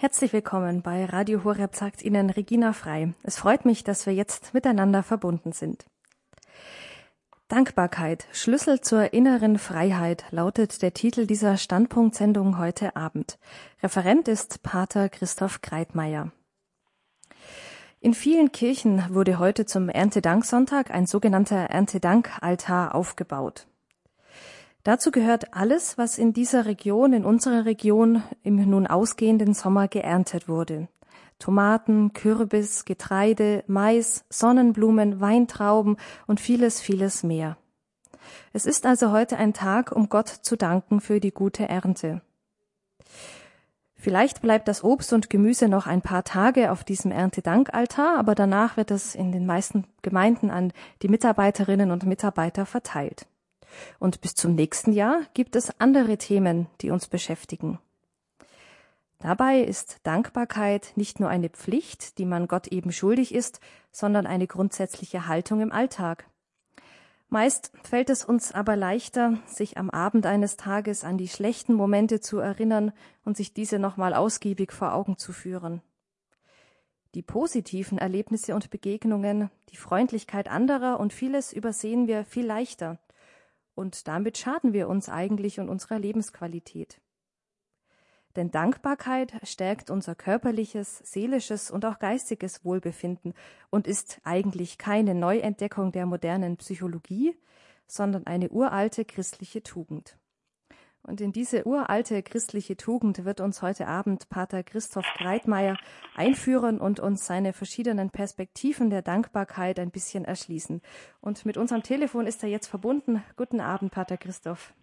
Herzlich willkommen bei Radio Horeb sagt Ihnen Regina Frei. Es freut mich, dass wir jetzt miteinander verbunden sind. Dankbarkeit, Schlüssel zur inneren Freiheit, lautet der Titel dieser Standpunktsendung heute Abend. Referent ist Pater Christoph Kreitmeier. In vielen Kirchen wurde heute zum Erntedanksonntag ein sogenannter Erntedankaltar aufgebaut. Dazu gehört alles, was in dieser Region, in unserer Region im nun ausgehenden Sommer geerntet wurde. Tomaten, Kürbis, Getreide, Mais, Sonnenblumen, Weintrauben und vieles, vieles mehr. Es ist also heute ein Tag, um Gott zu danken für die gute Ernte. Vielleicht bleibt das Obst und Gemüse noch ein paar Tage auf diesem Erntedankaltar, aber danach wird es in den meisten Gemeinden an die Mitarbeiterinnen und Mitarbeiter verteilt. Und bis zum nächsten Jahr gibt es andere Themen, die uns beschäftigen. Dabei ist Dankbarkeit nicht nur eine Pflicht, die man Gott eben schuldig ist, sondern eine grundsätzliche Haltung im Alltag. Meist fällt es uns aber leichter, sich am Abend eines Tages an die schlechten Momente zu erinnern und sich diese nochmal ausgiebig vor Augen zu führen. Die positiven Erlebnisse und Begegnungen, die Freundlichkeit anderer und vieles übersehen wir viel leichter, und damit schaden wir uns eigentlich und unserer Lebensqualität. Denn Dankbarkeit stärkt unser körperliches, seelisches und auch geistiges Wohlbefinden und ist eigentlich keine Neuentdeckung der modernen Psychologie, sondern eine uralte christliche Tugend. Und in diese uralte christliche Tugend wird uns heute Abend Pater Christoph Greitmeier einführen und uns seine verschiedenen Perspektiven der Dankbarkeit ein bisschen erschließen. Und mit unserem Telefon ist er jetzt verbunden. Guten Abend, Pater Christoph.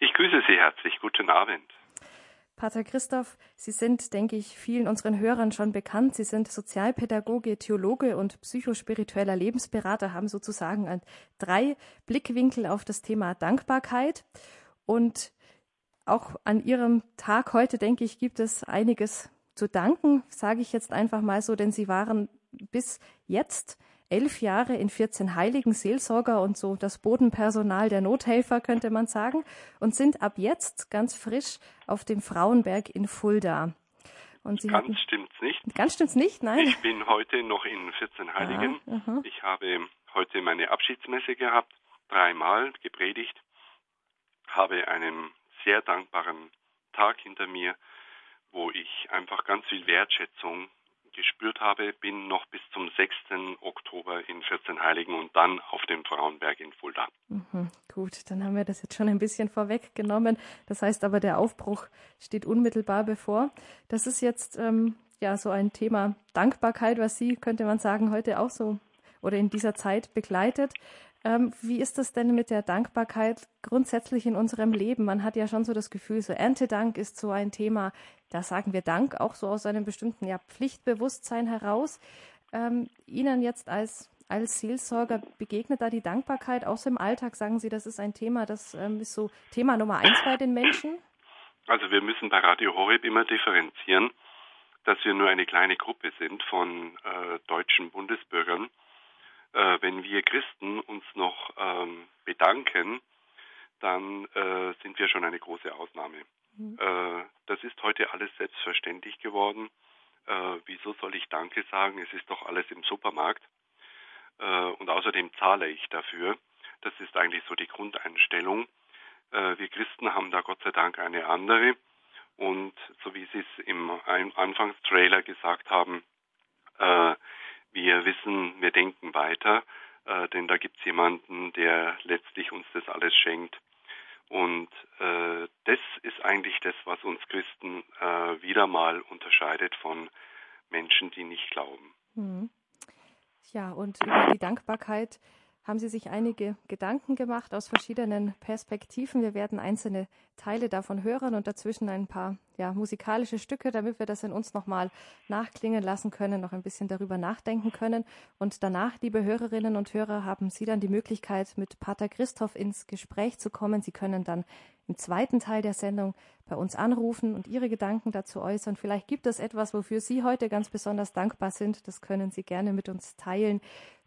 Ich grüße Sie herzlich. Guten Abend. Pater Christoph, Sie sind, denke ich, vielen unseren Hörern schon bekannt. Sie sind Sozialpädagoge, Theologe und psychospiritueller Lebensberater, haben sozusagen drei Blickwinkel auf das Thema Dankbarkeit. Und auch an Ihrem Tag heute, denke ich, gibt es einiges zu danken, sage ich jetzt einfach mal so, denn Sie waren bis jetzt elf Jahre in 14 Heiligen Seelsorger und so das Bodenpersonal der Nothelfer, könnte man sagen, und sind ab jetzt ganz frisch auf dem Frauenberg in Fulda. Und Sie ganz hatten, stimmt's nicht. Ganz stimmt's nicht, nein. Ich bin heute noch in 14 Heiligen. Ah, ich habe heute meine Abschiedsmesse gehabt, dreimal gepredigt, habe einen sehr dankbaren Tag hinter mir, wo ich einfach ganz viel Wertschätzung gespürt habe, bin noch bis zum 6. Oktober in 14 Heiligen und dann auf dem Frauenberg in Fulda. Mhm, gut, dann haben wir das jetzt schon ein bisschen vorweggenommen. Das heißt aber, der Aufbruch steht unmittelbar bevor. Das ist jetzt ähm, ja so ein Thema Dankbarkeit, was Sie, könnte man sagen, heute auch so oder in dieser Zeit begleitet. Ähm, wie ist das denn mit der Dankbarkeit grundsätzlich in unserem Leben? Man hat ja schon so das Gefühl, so Erntedank ist so ein Thema, da sagen wir Dank auch so aus einem bestimmten ja, Pflichtbewusstsein heraus. Ähm, Ihnen jetzt als, als Seelsorger begegnet da die Dankbarkeit auch so im Alltag? Sagen Sie, das ist ein Thema, das ähm, ist so Thema Nummer eins bei den Menschen? Also wir müssen bei Radio Horeb immer differenzieren, dass wir nur eine kleine Gruppe sind von äh, deutschen Bundesbürgern äh, wenn wir Christen uns noch ähm, bedanken, dann äh, sind wir schon eine große Ausnahme. Mhm. Äh, das ist heute alles selbstverständlich geworden. Äh, wieso soll ich Danke sagen? Es ist doch alles im Supermarkt. Äh, und außerdem zahle ich dafür. Das ist eigentlich so die Grundeinstellung. Äh, wir Christen haben da Gott sei Dank eine andere. Und so wie Sie es im Anfangstrailer gesagt haben, wir wissen, wir denken weiter, äh, denn da gibt es jemanden, der letztlich uns das alles schenkt. Und äh, das ist eigentlich das, was uns Christen äh, wieder mal unterscheidet von Menschen, die nicht glauben. Mhm. Ja, und über die Dankbarkeit haben Sie sich einige Gedanken gemacht aus verschiedenen Perspektiven. Wir werden einzelne Teile davon hören und dazwischen ein paar ja, musikalische Stücke, damit wir das in uns nochmal nachklingen lassen können, noch ein bisschen darüber nachdenken können. Und danach, liebe Hörerinnen und Hörer, haben Sie dann die Möglichkeit, mit Pater Christoph ins Gespräch zu kommen. Sie können dann im zweiten Teil der Sendung bei uns anrufen und Ihre Gedanken dazu äußern. Vielleicht gibt es etwas, wofür Sie heute ganz besonders dankbar sind. Das können Sie gerne mit uns teilen.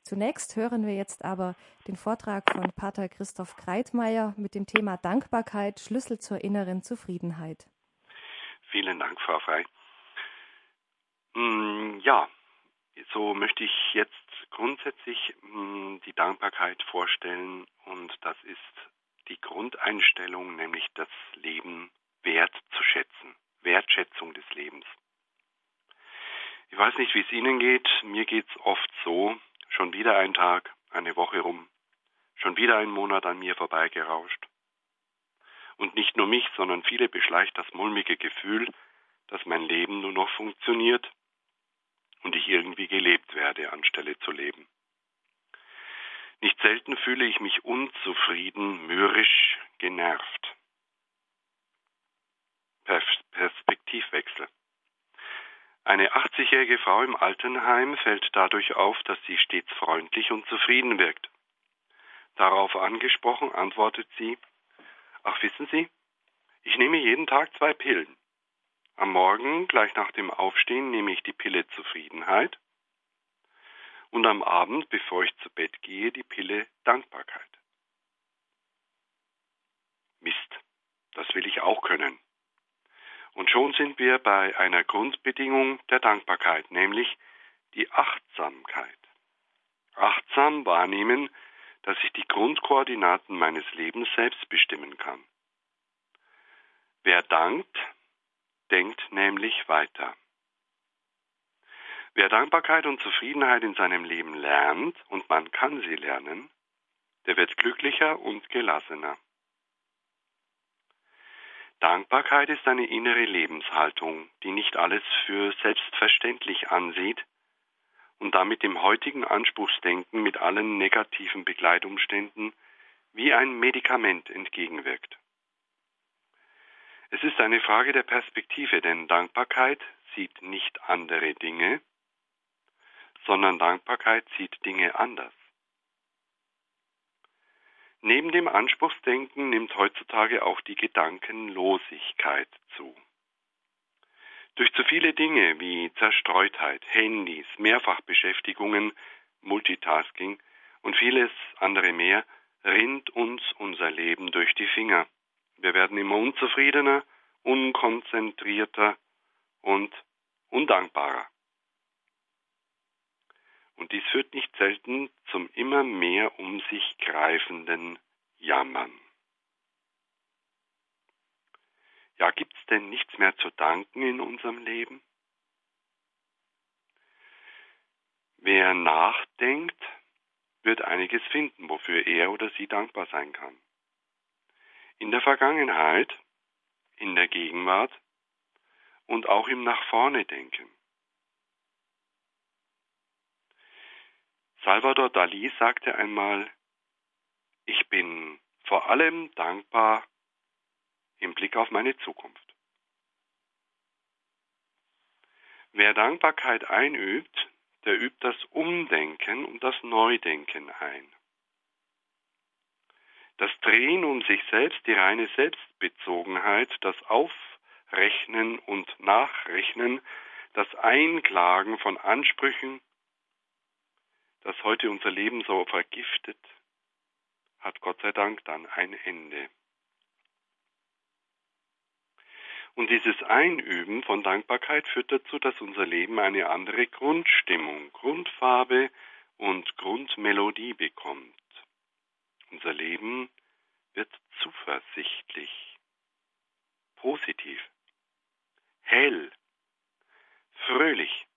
Zunächst hören wir jetzt aber den Vortrag von Pater Christoph Kreitmeier mit dem Thema Dankbarkeit, Schlüssel zur inneren Zufriedenheit. Vielen Dank, Frau Frei. ja, so möchte ich jetzt grundsätzlich mh, hm, die Dankbarkeit vorstellen und das ist die Grundeinstellung, nämlich das Leben wert zu schätzen, Wertschätzung des Lebens. Ich weiß nicht, wie es Ihnen geht, mir geht's oft so, schon wieder ein Tag, eine Woche rum, schon wieder ein Monat an mir vorbeigerauscht. Und nicht nur mich, sondern viele beschleicht das mulmige Gefühl, dass mein Leben nur noch funktioniert und ich irgendwie gelebt werde, anstelle zu leben. Nicht selten fühle ich mich unzufrieden, mürrisch, genervt. Perspektivwechsel. Eine 80-jährige Frau im Altenheim fällt dadurch auf, dass sie stets freundlich und zufrieden wirkt. Darauf angesprochen antwortet sie, ach wissen Sie, ich nehme jeden Tag zwei Pillen. Am Morgen, gleich nach dem Aufstehen, nehme ich die Pille Zufriedenheit und am Abend, bevor ich zu Bett gehe, die Pille Dankbarkeit. Mist, das will ich auch können. Und schon sind wir bei einer Grundbedingung der Dankbarkeit, nämlich die Achtsamkeit. Achtsam wahrnehmen, dass ich die Grundkoordinaten meines Lebens selbst bestimmen kann. Wer dankt, denkt nämlich weiter. Wer Dankbarkeit und Zufriedenheit in seinem Leben lernt, und man kann sie lernen, der wird glücklicher und gelassener. Dankbarkeit ist eine innere Lebenshaltung, die nicht alles für selbstverständlich ansieht und damit dem heutigen Anspruchsdenken mit allen negativen Begleitumständen wie ein Medikament entgegenwirkt. Es ist eine Frage der Perspektive, denn Dankbarkeit sieht nicht andere Dinge, sondern Dankbarkeit sieht Dinge anders. Neben dem Anspruchsdenken nimmt heutzutage auch die Gedankenlosigkeit zu. Durch zu viele Dinge wie Zerstreutheit, Handys, Mehrfachbeschäftigungen, Multitasking und vieles andere mehr rinnt uns unser Leben durch die Finger. Wir werden immer unzufriedener, unkonzentrierter und undankbarer. Und dies führt nicht selten zum immer mehr um sich greifenden Jammern. Ja, gibt's denn nichts mehr zu danken in unserem Leben? Wer nachdenkt, wird einiges finden, wofür er oder sie dankbar sein kann in der Vergangenheit, in der Gegenwart und auch im Nach vorne denken. Salvador Dali sagte einmal, ich bin vor allem dankbar im Blick auf meine Zukunft. Wer Dankbarkeit einübt, der übt das Umdenken und das Neudenken ein. Das Drehen um sich selbst, die reine Selbstbezogenheit, das Aufrechnen und Nachrechnen, das Einklagen von Ansprüchen, das heute unser Leben so vergiftet, hat Gott sei Dank dann ein Ende. Und dieses Einüben von Dankbarkeit führt dazu, dass unser Leben eine andere Grundstimmung, Grundfarbe und Grundmelodie bekommt. Unser Leben wird zuversichtlich, positiv, hell, fröhlich.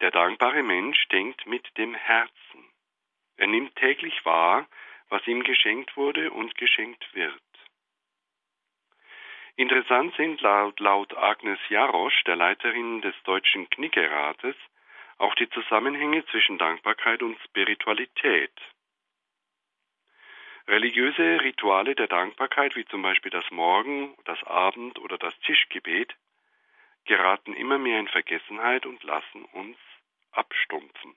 Der dankbare Mensch denkt mit dem Herzen. Er nimmt täglich wahr, was ihm geschenkt wurde und geschenkt wird. Interessant sind laut, laut Agnes Jarosch, der Leiterin des Deutschen Knickerates, auch die Zusammenhänge zwischen Dankbarkeit und Spiritualität. Religiöse Rituale der Dankbarkeit, wie zum Beispiel das Morgen, das Abend oder das Tischgebet, geraten immer mehr in Vergessenheit und lassen uns abstumpfen.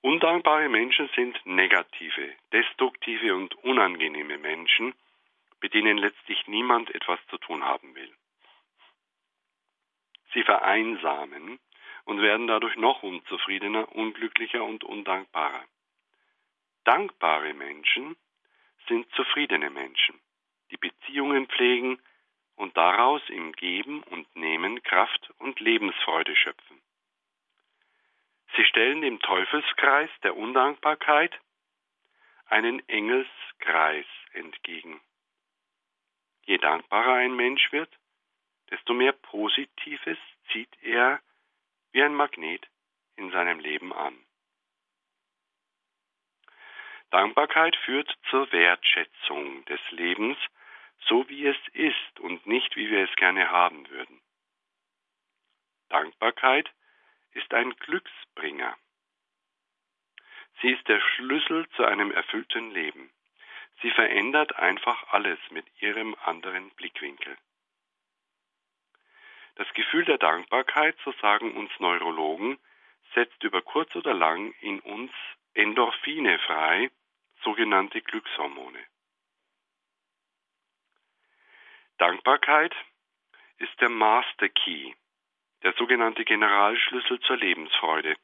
Undankbare Menschen sind negative, destruktive und unangenehme Menschen, mit denen letztlich niemand etwas zu tun haben will. Sie vereinsamen und werden dadurch noch unzufriedener, unglücklicher und undankbarer. Dankbare Menschen sind zufriedene Menschen, die Beziehungen pflegen und daraus im Geben und Nehmen Kraft und Lebensfreude schöpfen. Sie stellen dem Teufelskreis der Undankbarkeit einen Engelskreis entgegen. Je dankbarer ein Mensch wird, desto mehr Positives zieht er wie ein Magnet in seinem Leben an. Dankbarkeit führt zur Wertschätzung des Lebens, so wie es ist und nicht wie wir es gerne haben würden. Dankbarkeit ist ein Glücksbringer. Sie ist der Schlüssel zu einem erfüllten Leben. Sie verändert einfach alles mit ihrem anderen Blickwinkel. Das Gefühl der Dankbarkeit, so sagen uns Neurologen, setzt über kurz oder lang in uns Endorphine frei, sogenannte Glückshormone. Dankbarkeit ist der Master Key, der sogenannte Generalschlüssel zur Lebensfreude.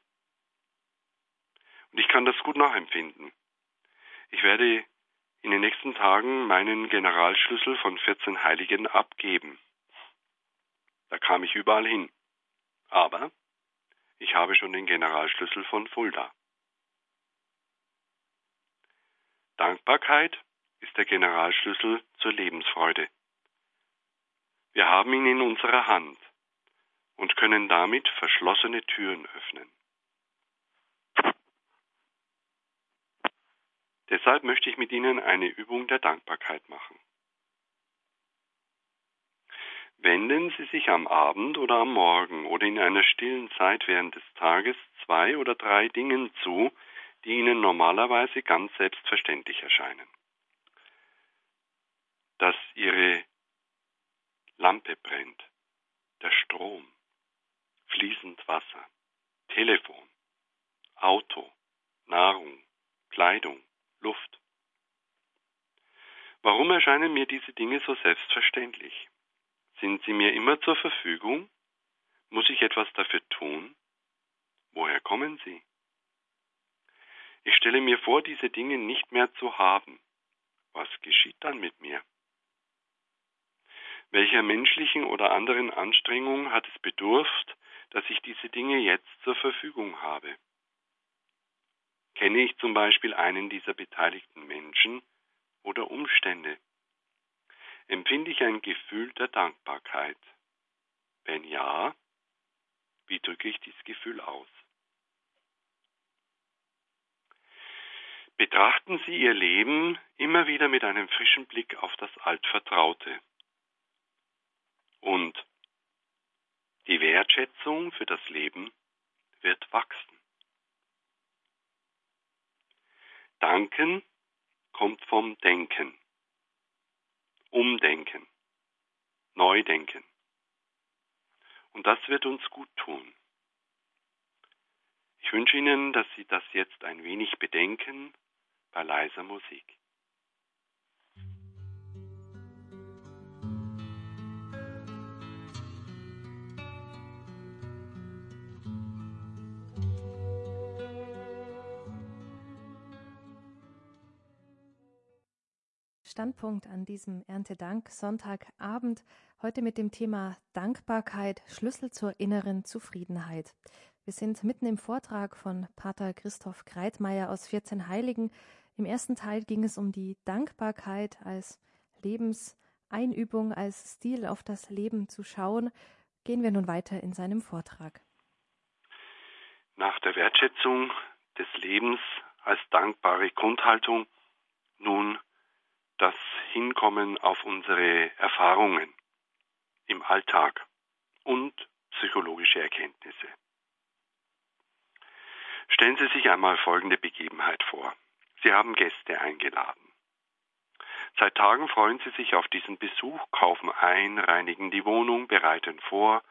Und ich kann das gut nachempfinden. Ich werde in den nächsten Tagen meinen Generalschlüssel von 14 Heiligen abgeben. Da kam ich überall hin. Aber ich habe schon den Generalschlüssel von Fulda. Dankbarkeit ist der Generalschlüssel zur Lebensfreude. Wir haben ihn in unserer Hand und können damit verschlossene Türen öffnen. Deshalb möchte ich mit Ihnen eine Übung der Dankbarkeit machen. Wenden Sie sich am Abend oder am Morgen oder in einer stillen Zeit während des Tages zwei oder drei Dingen zu, die Ihnen normalerweise ganz selbstverständlich erscheinen. Dass Ihre Lampe brennt, der Strom, fließend Wasser, Telefon, Auto, Nahrung, Kleidung, Luft. Warum erscheinen mir diese Dinge so selbstverständlich? Sind sie mir immer zur Verfügung? Muss ich etwas dafür tun? Woher kommen sie? Ich stelle mir vor, diese Dinge nicht mehr zu haben. Was geschieht dann mit mir? Welcher menschlichen oder anderen Anstrengung hat es bedurft, dass ich diese Dinge jetzt zur Verfügung habe? Kenne ich zum Beispiel einen dieser beteiligten Menschen oder Umstände? Empfinde ich ein Gefühl der Dankbarkeit? Wenn ja, wie drücke ich dieses Gefühl aus? Betrachten Sie Ihr Leben immer wieder mit einem frischen Blick auf das Altvertraute und die Wertschätzung für das Leben wird wachsen. Danken kommt vom Denken, Umdenken, Neudenken. Und das wird uns gut tun. Ich wünsche Ihnen, dass Sie das jetzt ein wenig bedenken bei leiser Musik. Standpunkt an diesem Erntedank Sonntagabend. Heute mit dem Thema Dankbarkeit, Schlüssel zur inneren Zufriedenheit. Wir sind mitten im Vortrag von Pater Christoph Kreitmeier aus 14 Heiligen. Im ersten Teil ging es um die Dankbarkeit als Lebenseinübung, als Stil auf das Leben zu schauen. Gehen wir nun weiter in seinem Vortrag. Nach der Wertschätzung des Lebens als dankbare Grundhaltung nun das Hinkommen auf unsere Erfahrungen im Alltag und psychologische Erkenntnisse. Stellen Sie sich einmal folgende Begebenheit vor. Sie haben Gäste eingeladen. Seit Tagen freuen Sie sich auf diesen Besuch, kaufen ein, reinigen die Wohnung, bereiten vor,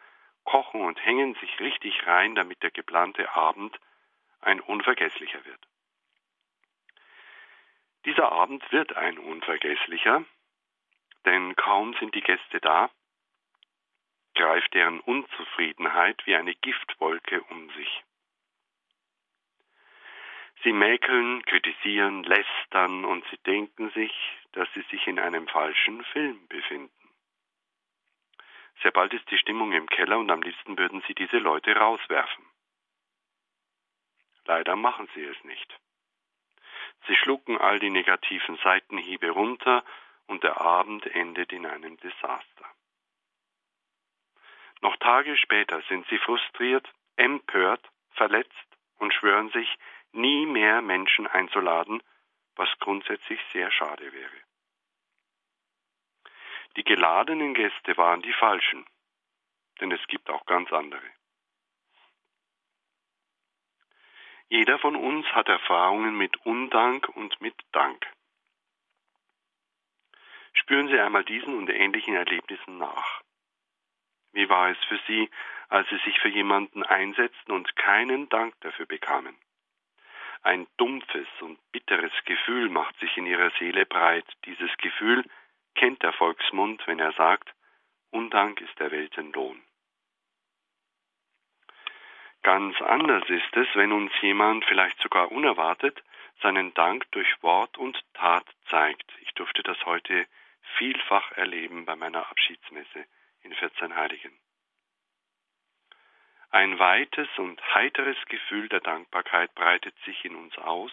kochen und hängen sich richtig rein, damit der geplante Abend ein unvergesslicher wird. Dieser Abend wird ein unvergesslicher, denn kaum sind die Gäste da, greift deren Unzufriedenheit wie eine Giftwolke um sich. Sie mäkeln, kritisieren, lästern und sie denken sich, dass sie sich in einem falschen Film befinden. Sehr bald ist die Stimmung im Keller und am liebsten würden sie diese Leute rauswerfen. Leider machen sie es nicht. Sie schlucken all die negativen Seitenhiebe runter und der Abend endet in einem Desaster. Noch Tage später sind sie frustriert, empört, verletzt und schwören sich, nie mehr Menschen einzuladen, was grundsätzlich sehr schade wäre. Die geladenen Gäste waren die falschen, denn es gibt auch ganz andere. Jeder von uns hat Erfahrungen mit Undank und mit Dank. Spüren Sie einmal diesen und ähnlichen Erlebnissen nach. Wie war es für Sie, als Sie sich für jemanden einsetzten und keinen Dank dafür bekamen? Ein dumpfes und bitteres Gefühl macht sich in Ihrer Seele breit. Dieses Gefühl kennt der Volksmund, wenn er sagt, Undank ist der Weltenlohn. Ganz anders ist es, wenn uns jemand vielleicht sogar unerwartet seinen Dank durch Wort und Tat zeigt. Ich durfte das heute vielfach erleben bei meiner Abschiedsmesse in 14 Heiligen. Ein weites und heiteres Gefühl der Dankbarkeit breitet sich in uns aus,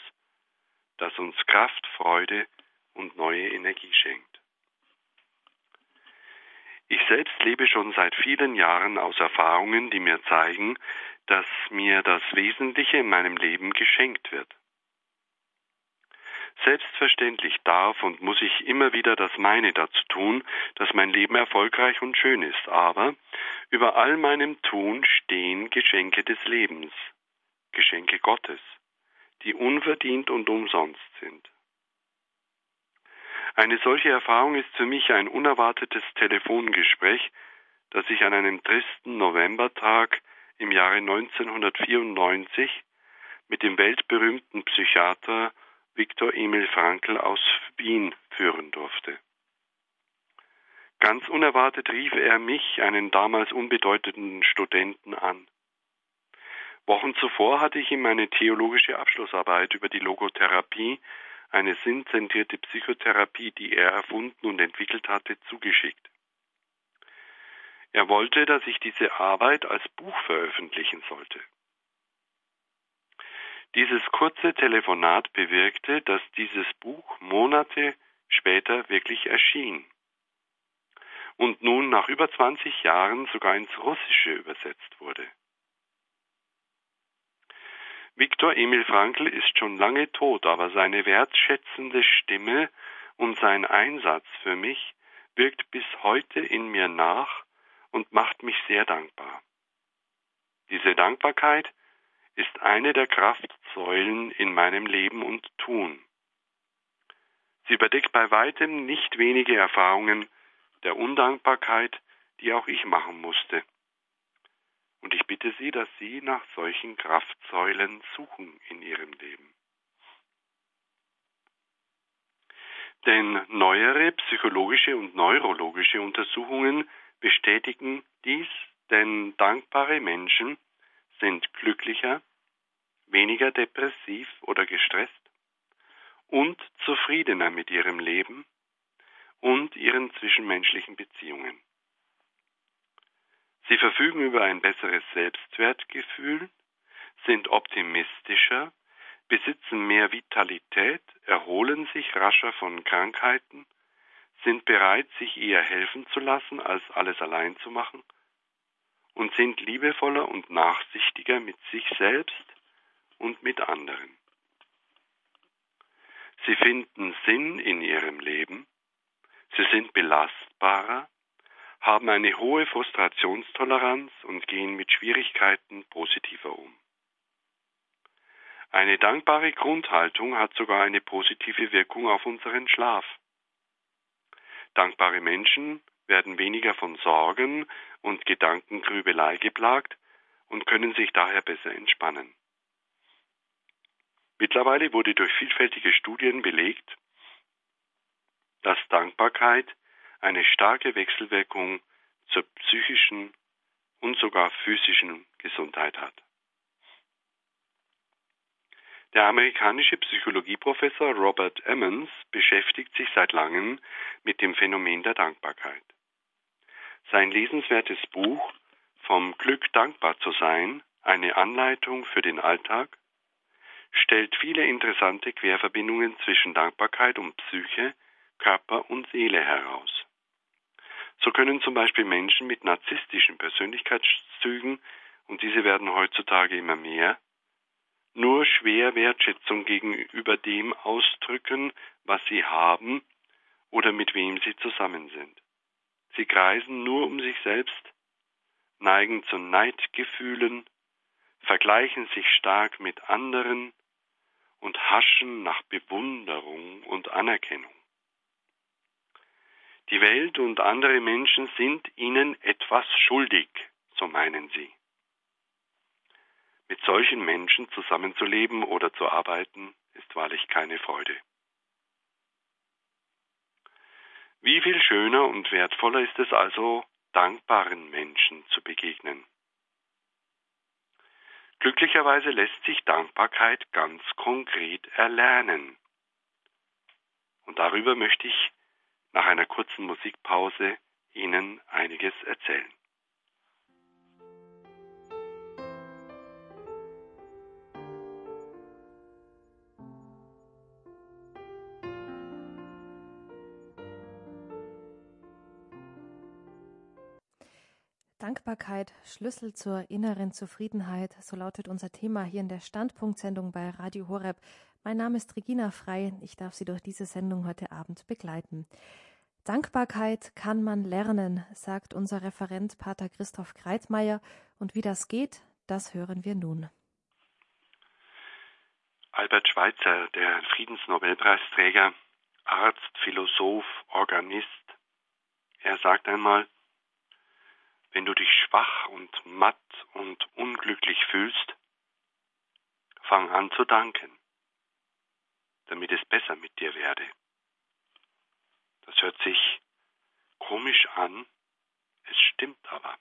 das uns Kraft, Freude und neue Energie schenkt. Ich selbst lebe schon seit vielen Jahren aus Erfahrungen, die mir zeigen, dass mir das Wesentliche in meinem Leben geschenkt wird. Selbstverständlich darf und muss ich immer wieder das meine dazu tun, dass mein Leben erfolgreich und schön ist, aber über all meinem Tun stehen Geschenke des Lebens, Geschenke Gottes, die unverdient und umsonst sind. Eine solche Erfahrung ist für mich ein unerwartetes Telefongespräch, das ich an einem tristen Novembertag im Jahre 1994 mit dem weltberühmten Psychiater Viktor Emil Frankl aus Wien führen durfte. Ganz unerwartet rief er mich, einen damals unbedeutenden Studenten, an. Wochen zuvor hatte ich ihm meine theologische Abschlussarbeit über die Logotherapie, eine sinnzentrierte Psychotherapie, die er erfunden und entwickelt hatte, zugeschickt. Er wollte, dass ich diese Arbeit als Buch veröffentlichen sollte. Dieses kurze Telefonat bewirkte, dass dieses Buch Monate später wirklich erschien und nun nach über 20 Jahren sogar ins Russische übersetzt wurde. Viktor Emil Frankl ist schon lange tot, aber seine wertschätzende Stimme und sein Einsatz für mich wirkt bis heute in mir nach und macht mich sehr dankbar. Diese Dankbarkeit ist eine der Kraftsäulen in meinem Leben und Tun. Sie überdeckt bei weitem nicht wenige Erfahrungen der Undankbarkeit, die auch ich machen musste. Und ich bitte Sie, dass Sie nach solchen Kraftsäulen suchen in Ihrem Leben. Denn neuere psychologische und neurologische Untersuchungen bestätigen dies, denn dankbare Menschen sind glücklicher, weniger depressiv oder gestresst und zufriedener mit ihrem Leben und ihren zwischenmenschlichen Beziehungen. Sie verfügen über ein besseres Selbstwertgefühl, sind optimistischer, besitzen mehr Vitalität, erholen sich rascher von Krankheiten, sind bereit, sich eher helfen zu lassen, als alles allein zu machen und sind liebevoller und nachsichtiger mit sich selbst und mit anderen. Sie finden Sinn in ihrem Leben, sie sind belastbarer, haben eine hohe Frustrationstoleranz und gehen mit Schwierigkeiten positiver um. Eine dankbare Grundhaltung hat sogar eine positive Wirkung auf unseren Schlaf. Dankbare Menschen werden weniger von Sorgen und Gedankengrübelei geplagt und können sich daher besser entspannen. Mittlerweile wurde durch vielfältige Studien belegt, dass Dankbarkeit eine starke Wechselwirkung zur psychischen und sogar physischen Gesundheit hat. Der amerikanische Psychologieprofessor Robert Emmons beschäftigt sich seit langem mit dem Phänomen der Dankbarkeit. Sein lesenswertes Buch Vom Glück dankbar zu sein, eine Anleitung für den Alltag, stellt viele interessante Querverbindungen zwischen Dankbarkeit und Psyche, Körper und Seele heraus. So können zum Beispiel Menschen mit narzisstischen Persönlichkeitszügen, und diese werden heutzutage immer mehr, nur schwer Wertschätzung gegenüber dem ausdrücken, was sie haben oder mit wem sie zusammen sind. Sie kreisen nur um sich selbst, neigen zu Neidgefühlen, vergleichen sich stark mit anderen und haschen nach Bewunderung und Anerkennung. Die Welt und andere Menschen sind ihnen etwas schuldig, so meinen sie. Mit solchen Menschen zusammenzuleben oder zu arbeiten, ist wahrlich keine Freude. Wie viel schöner und wertvoller ist es also, dankbaren Menschen zu begegnen. Glücklicherweise lässt sich Dankbarkeit ganz konkret erlernen. Und darüber möchte ich nach einer kurzen Musikpause Ihnen einiges erzählen. Dankbarkeit, Schlüssel zur inneren Zufriedenheit, so lautet unser Thema hier in der Standpunktsendung bei Radio Horeb. Mein Name ist Regina Frei, ich darf Sie durch diese Sendung heute Abend begleiten. Dankbarkeit kann man lernen, sagt unser Referent Pater Christoph Kreitmeier, und wie das geht, das hören wir nun. Albert Schweitzer, der Friedensnobelpreisträger, Arzt, Philosoph, Organist, er sagt einmal, wenn du dich schwach und matt und unglücklich fühlst, fang an zu danken, damit es besser mit dir werde. Das hört sich komisch an, es stimmt aber.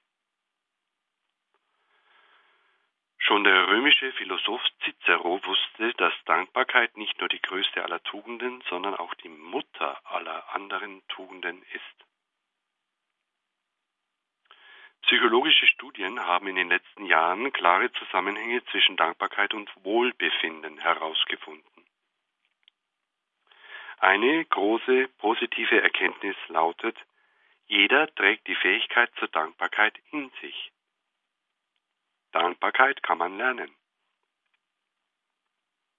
Schon der römische Philosoph Cicero wusste, dass Dankbarkeit nicht nur die größte aller Tugenden, sondern auch die Mutter aller anderen Tugenden ist. Psychologische Studien haben in den letzten Jahren klare Zusammenhänge zwischen Dankbarkeit und Wohlbefinden herausgefunden. Eine große positive Erkenntnis lautet, jeder trägt die Fähigkeit zur Dankbarkeit in sich. Dankbarkeit kann man lernen.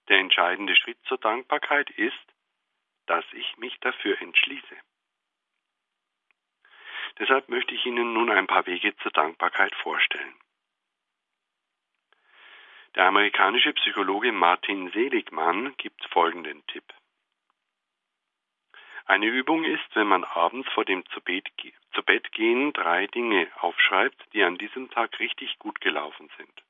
Der entscheidende Schritt zur Dankbarkeit ist, dass ich mich dafür entschließe. Deshalb möchte ich Ihnen nun ein paar Wege zur Dankbarkeit vorstellen. Der amerikanische Psychologe Martin Seligmann gibt folgenden Tipp. Eine Übung ist, wenn man abends vor dem zu Bett gehen drei Dinge aufschreibt, die an diesem Tag richtig gut gelaufen sind.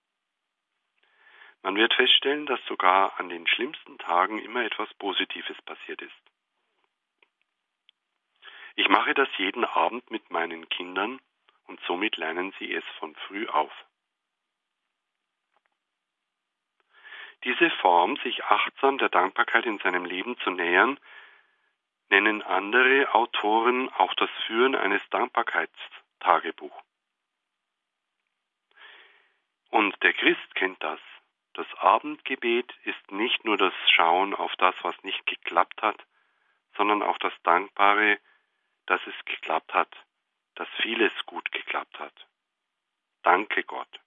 Man wird feststellen, dass sogar an den schlimmsten Tagen immer etwas Positives passiert ist. Ich mache das jeden Abend mit meinen Kindern und somit lernen sie es von früh auf. Diese Form, sich achtsam der Dankbarkeit in seinem Leben zu nähern, nennen andere Autoren auch das Führen eines Dankbarkeitstagebuch. Und der Christ kennt das. Das Abendgebet ist nicht nur das Schauen auf das, was nicht geklappt hat, sondern auch das dankbare dass es geklappt hat, dass vieles gut geklappt hat. Danke Gott.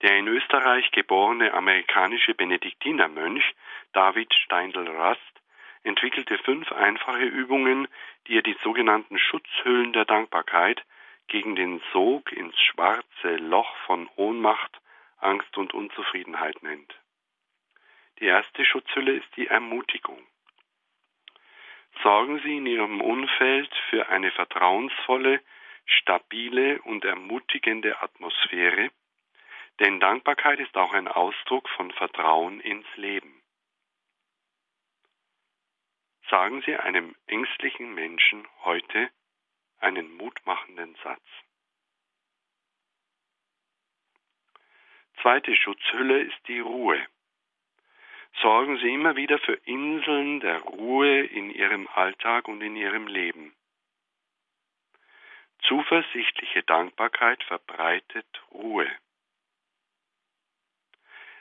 Der in Österreich geborene amerikanische Benediktinermönch David Steindl-Rast entwickelte fünf einfache Übungen, die er die sogenannten Schutzhüllen der Dankbarkeit gegen den Sog ins schwarze Loch von Ohnmacht, Angst und Unzufriedenheit nennt. Die erste Schutzhülle ist die Ermutigung. Sorgen Sie in Ihrem Umfeld für eine vertrauensvolle, stabile und ermutigende Atmosphäre, denn Dankbarkeit ist auch ein Ausdruck von Vertrauen ins Leben. Sagen Sie einem ängstlichen Menschen heute einen mutmachenden Satz. Zweite Schutzhülle ist die Ruhe sorgen Sie immer wieder für Inseln der Ruhe in Ihrem Alltag und in Ihrem Leben. zuversichtliche Dankbarkeit verbreitet Ruhe.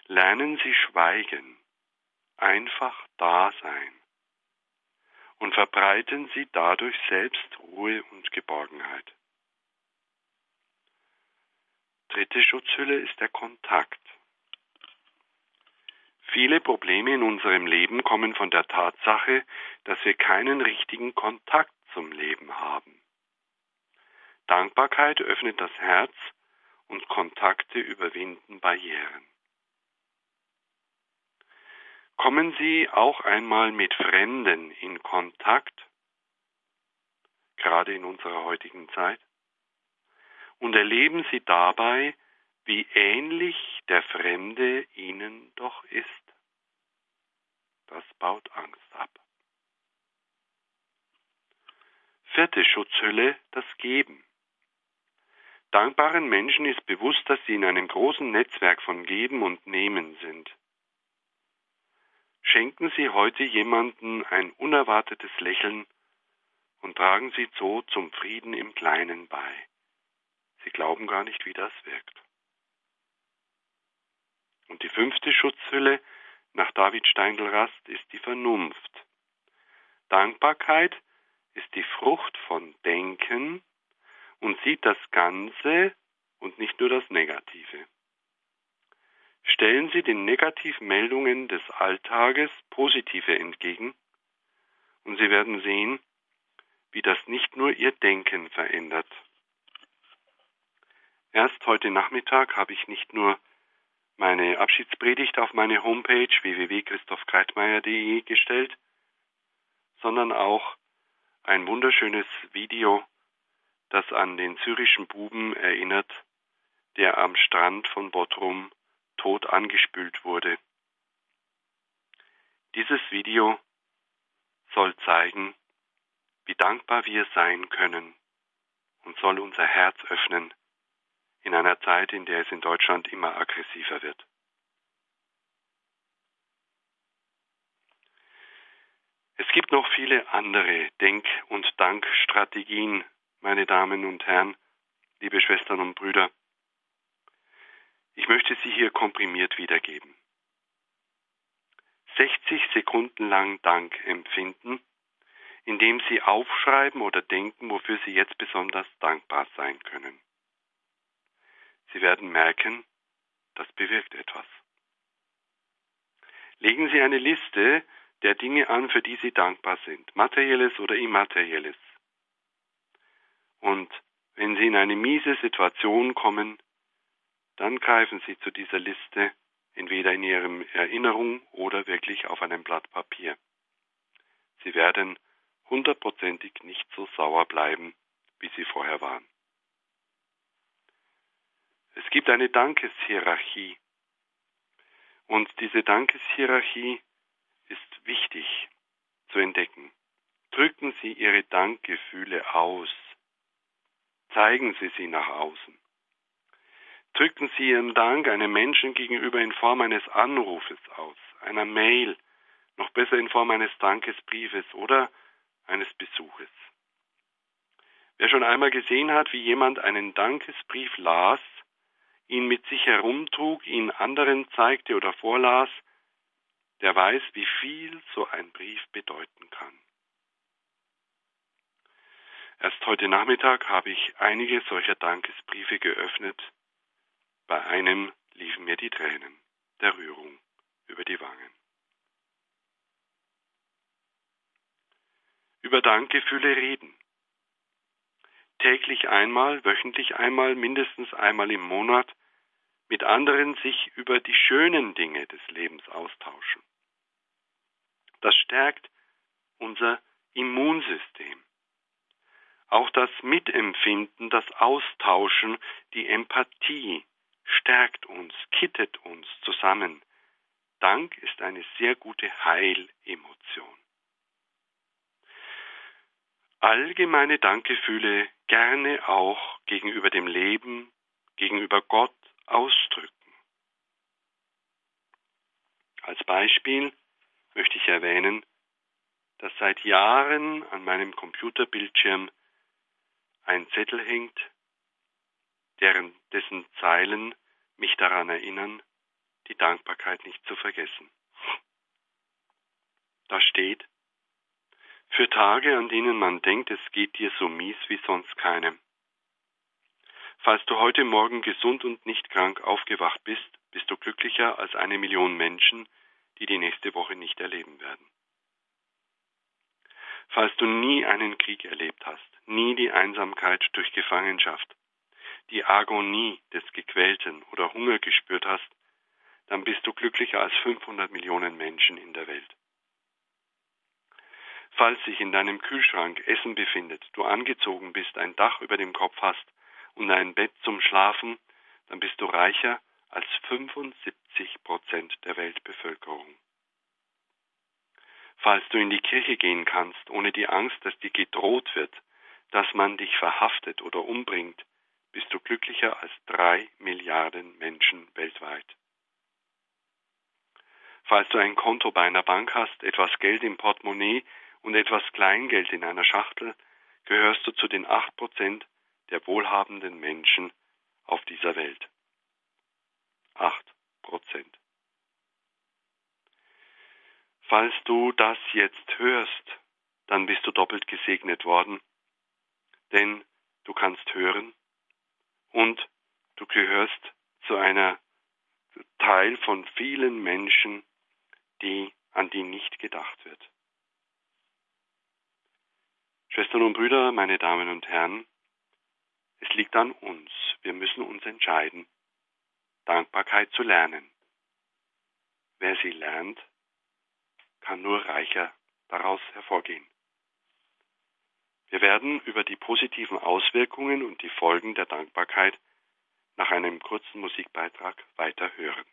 Lernen Sie schweigen, einfach da sein und verbreiten Sie dadurch selbst Ruhe und Geborgenheit. Dritte Schutzhülle ist der Kontakt. Viele Probleme in unserem Leben kommen von der Tatsache, dass wir keinen richtigen Kontakt zum Leben haben. Dankbarkeit öffnet das Herz und Kontakte überwinden Barrieren. Kommen Sie auch einmal mit Fremden in Kontakt, gerade in unserer heutigen Zeit, und erleben Sie dabei, wie ähnlich der Fremde Ihnen doch ist. Das baut Angst ab. Vierte Schutzhülle, das Geben. Dankbaren Menschen ist bewusst, dass sie in einem großen Netzwerk von Geben und Nehmen sind. Schenken Sie heute jemanden ein unerwartetes Lächeln und tragen Sie so zum Frieden im Kleinen bei. Sie glauben gar nicht, wie das wirkt. Und die fünfte Schutzhülle nach David Steindl-Rast ist die Vernunft. Dankbarkeit ist die Frucht von Denken und sieht das Ganze und nicht nur das Negative. Stellen Sie den Negativmeldungen des Alltages positive entgegen und Sie werden sehen, wie das nicht nur Ihr Denken verändert. Erst heute Nachmittag habe ich nicht nur meine Abschiedspredigt auf meine Homepage www.christophkreitmeier.de gestellt, sondern auch ein wunderschönes Video, das an den syrischen Buben erinnert, der am Strand von Bottrum tot angespült wurde. Dieses Video soll zeigen, wie dankbar wir sein können und soll unser Herz öffnen in einer Zeit, in der es in Deutschland immer aggressiver wird. Es gibt noch viele andere Denk- und Dankstrategien, meine Damen und Herren, liebe Schwestern und Brüder. Ich möchte sie hier komprimiert wiedergeben. 60 Sekunden lang Dank empfinden, indem Sie aufschreiben oder denken, wofür Sie jetzt besonders dankbar sein können. Sie werden merken, das bewirkt etwas. Legen Sie eine Liste der Dinge an, für die Sie dankbar sind, materielles oder immaterielles. Und wenn Sie in eine miese Situation kommen, dann greifen Sie zu dieser Liste entweder in Ihrem Erinnerung oder wirklich auf einem Blatt Papier. Sie werden hundertprozentig nicht so sauer bleiben, wie Sie vorher waren. Es gibt eine Dankeshierarchie. Und diese Dankeshierarchie ist wichtig zu entdecken. Drücken Sie Ihre Dankgefühle aus. Zeigen Sie sie nach außen. Drücken Sie Ihren Dank einem Menschen gegenüber in Form eines Anrufes aus, einer Mail, noch besser in Form eines Dankesbriefes oder eines Besuches. Wer schon einmal gesehen hat, wie jemand einen Dankesbrief las, ihn mit sich herumtrug, ihn anderen zeigte oder vorlas, der weiß, wie viel so ein Brief bedeuten kann. Erst heute Nachmittag habe ich einige solcher Dankesbriefe geöffnet. Bei einem liefen mir die Tränen der Rührung über die Wangen. Über Dankgefühle reden. Täglich einmal, wöchentlich einmal, mindestens einmal im Monat mit anderen sich über die schönen Dinge des Lebens austauschen. Das stärkt unser Immunsystem. Auch das Mitempfinden, das Austauschen, die Empathie stärkt uns, kittet uns zusammen. Dank ist eine sehr gute Heilemotion. Allgemeine Dankgefühle gerne auch gegenüber dem Leben, gegenüber Gott, ausdrücken. Als Beispiel möchte ich erwähnen, dass seit Jahren an meinem Computerbildschirm ein Zettel hängt, deren, dessen Zeilen mich daran erinnern, die Dankbarkeit nicht zu vergessen. Da steht, für Tage, an denen man denkt, es geht dir so mies wie sonst keinem. Falls du heute Morgen gesund und nicht krank aufgewacht bist, bist du glücklicher als eine Million Menschen, die die nächste Woche nicht erleben werden. Falls du nie einen Krieg erlebt hast, nie die Einsamkeit durch Gefangenschaft, die Agonie des Gequälten oder Hunger gespürt hast, dann bist du glücklicher als 500 Millionen Menschen in der Welt. Falls sich in deinem Kühlschrank Essen befindet, du angezogen bist, ein Dach über dem Kopf hast und ein Bett zum Schlafen, dann bist du reicher als 75 Prozent der Weltbevölkerung. Falls du in die Kirche gehen kannst, ohne die Angst, dass dir gedroht wird, dass man dich verhaftet oder umbringt, bist du glücklicher als drei Milliarden Menschen weltweit. Falls du ein Konto bei einer Bank hast, etwas Geld im Portemonnaie und etwas Kleingeld in einer Schachtel, gehörst du zu den acht Prozent der wohlhabenden Menschen auf dieser Welt. Acht Prozent. Falls du das jetzt hörst, dann bist du doppelt gesegnet worden, denn du kannst hören und du gehörst zu einer Teil von vielen Menschen, die an die nicht gedacht wird. Schwestern und Brüder, meine Damen und Herren, es liegt an uns. Wir müssen uns entscheiden, Dankbarkeit zu lernen. Wer sie lernt, kann nur reicher daraus hervorgehen. Wir werden über die positiven Auswirkungen und die Folgen der Dankbarkeit nach einem kurzen Musikbeitrag weiter hören.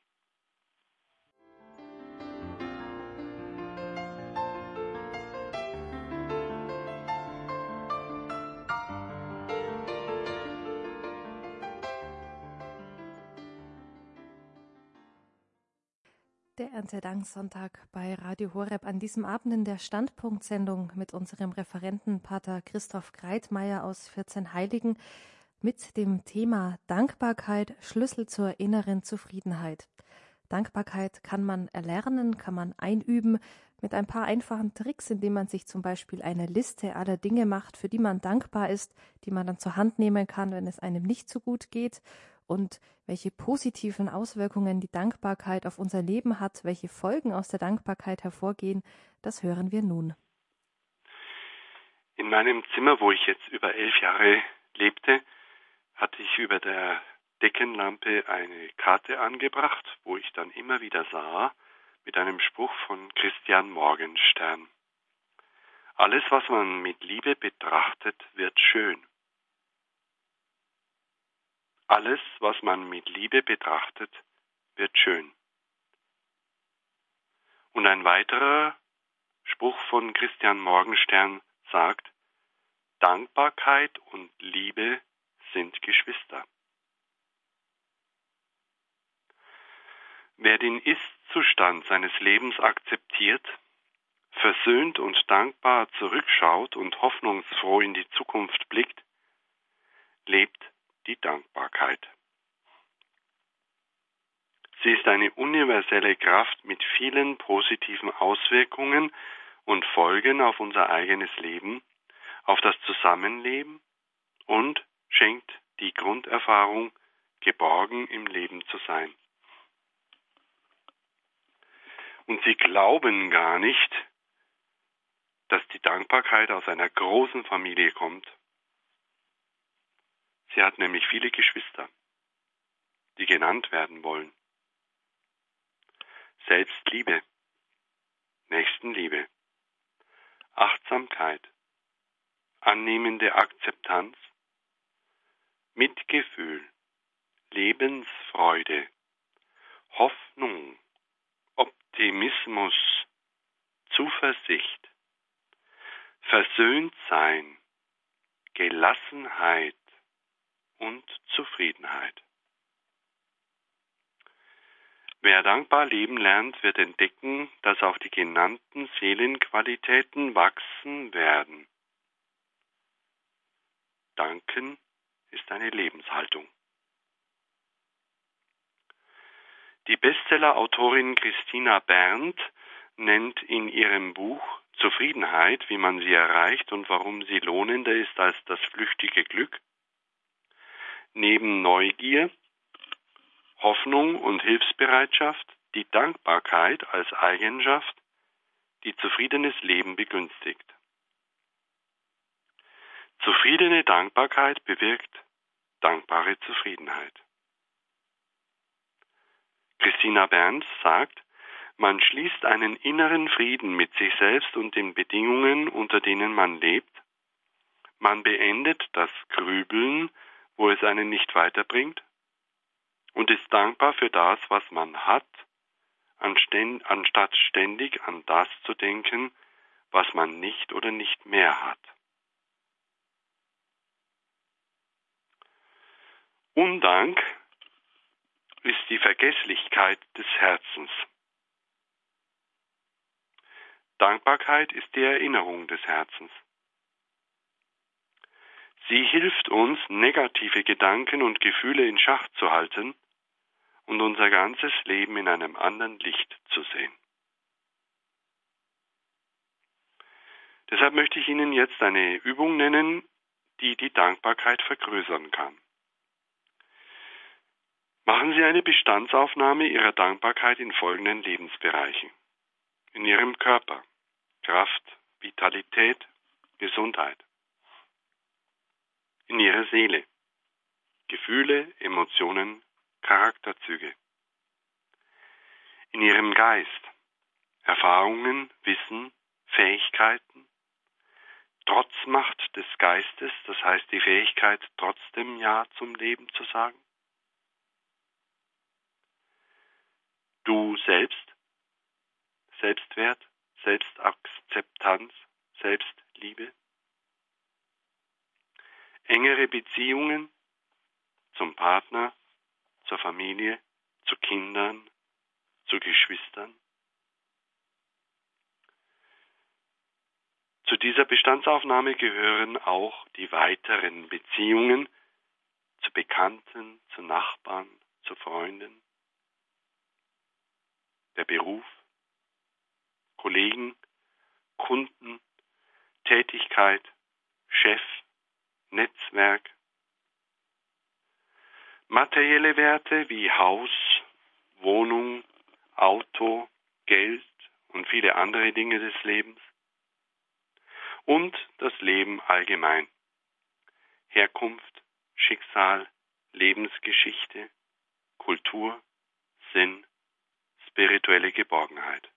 Der Erntedanksonntag bei Radio Horeb an diesem Abend in der Standpunktsendung mit unserem Referenten Pater Christoph Greitmeier aus 14 Heiligen mit dem Thema Dankbarkeit Schlüssel zur inneren Zufriedenheit. Dankbarkeit kann man erlernen, kann man einüben mit ein paar einfachen Tricks, indem man sich zum Beispiel eine Liste aller Dinge macht, für die man dankbar ist, die man dann zur Hand nehmen kann, wenn es einem nicht so gut geht und welche positiven Auswirkungen die Dankbarkeit auf unser Leben hat, welche Folgen aus der Dankbarkeit hervorgehen, das hören wir nun. In meinem Zimmer, wo ich jetzt über elf Jahre lebte, hatte ich über der Deckenlampe eine Karte angebracht, wo ich dann immer wieder sah, mit einem Spruch von Christian Morgenstern. Alles, was man mit Liebe betrachtet, wird schön. Alles, was man mit Liebe betrachtet, wird schön. Und ein weiterer Spruch von Christian Morgenstern sagt, Dankbarkeit und Liebe sind Geschwister. Wer den Ist-Zustand seines Lebens akzeptiert, versöhnt und dankbar zurückschaut und hoffnungsfroh in die Zukunft blickt, lebt die Dankbarkeit. Sie ist eine universelle Kraft mit vielen positiven Auswirkungen und Folgen auf unser eigenes Leben, auf das Zusammenleben und schenkt die Grunderfahrung, geborgen im Leben zu sein. Und sie glauben gar nicht, dass die Dankbarkeit aus einer großen Familie kommt Sie hat nämlich viele Geschwister, die genannt werden wollen. Selbstliebe, Nächstenliebe, Achtsamkeit, annehmende Akzeptanz, Mitgefühl, Lebensfreude, Hoffnung, Optimismus, Zuversicht, Versöhntsein, Gelassenheit, und Zufriedenheit. Wer dankbar leben lernt, wird entdecken, dass auch die genannten Seelenqualitäten wachsen werden. Danken ist eine Lebenshaltung. Die Bestseller-Autorin Christina Berndt nennt in ihrem Buch Zufriedenheit, wie man sie erreicht und warum sie lohnender ist als das flüchtige Glück, neben Neugier, Hoffnung und Hilfsbereitschaft die Dankbarkeit als Eigenschaft, die zufriedenes Leben begünstigt. Zufriedene Dankbarkeit bewirkt dankbare Zufriedenheit. Christina Bernds sagt, man schließt einen inneren Frieden mit sich selbst und den Bedingungen, unter denen man lebt. Man beendet das Grübeln, wo es einen nicht weiterbringt, und ist dankbar für das, was man hat, anstatt ständig an das zu denken, was man nicht oder nicht mehr hat. Undank ist die Vergesslichkeit des Herzens. Dankbarkeit ist die Erinnerung des Herzens. Sie hilft uns, negative Gedanken und Gefühle in Schach zu halten und unser ganzes Leben in einem anderen Licht zu sehen. Deshalb möchte ich Ihnen jetzt eine Übung nennen, die die Dankbarkeit vergrößern kann. Machen Sie eine Bestandsaufnahme Ihrer Dankbarkeit in folgenden Lebensbereichen. In Ihrem Körper, Kraft, Vitalität, Gesundheit. In Ihrer Seele, Gefühle, Emotionen, Charakterzüge. In Ihrem Geist, Erfahrungen, Wissen, Fähigkeiten, Trotzmacht des Geistes, das heißt die Fähigkeit, trotzdem Ja zum Leben zu sagen. Du selbst, Selbstwert, Selbstakzeptanz, Selbstliebe. Engere Beziehungen zum Partner, zur Familie, zu Kindern, zu Geschwistern. Zu dieser Bestandsaufnahme gehören auch die weiteren Beziehungen zu Bekannten, zu Nachbarn, zu Freunden, der Beruf, Kollegen, Kunden, Tätigkeit, Chef, Netzwerk, materielle Werte wie Haus, Wohnung, Auto, Geld und viele andere Dinge des Lebens und das Leben allgemein. Herkunft, Schicksal, Lebensgeschichte, Kultur, Sinn, spirituelle Geborgenheit.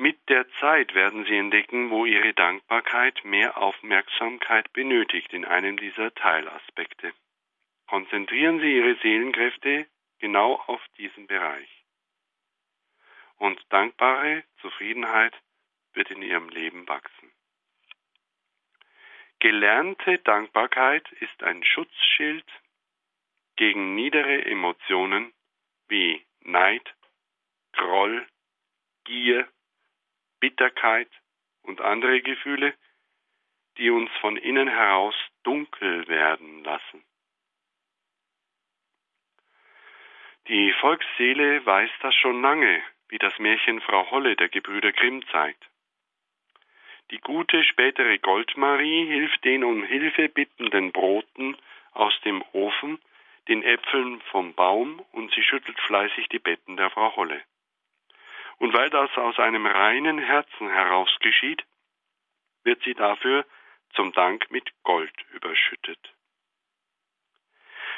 Mit der Zeit werden Sie entdecken, wo Ihre Dankbarkeit mehr Aufmerksamkeit benötigt in einem dieser Teilaspekte. Konzentrieren Sie Ihre Seelenkräfte genau auf diesen Bereich. Und dankbare Zufriedenheit wird in Ihrem Leben wachsen. Gelernte Dankbarkeit ist ein Schutzschild gegen niedere Emotionen wie Neid, Groll, Gier, Bitterkeit und andere Gefühle, die uns von innen heraus dunkel werden lassen. Die Volksseele weiß das schon lange, wie das Märchen Frau Holle der Gebrüder Grimm zeigt. Die gute spätere Goldmarie hilft den um Hilfe bittenden Broten aus dem Ofen den Äpfeln vom Baum und sie schüttelt fleißig die Betten der Frau Holle. Und weil das aus einem reinen Herzen heraus geschieht, wird sie dafür zum Dank mit Gold überschüttet.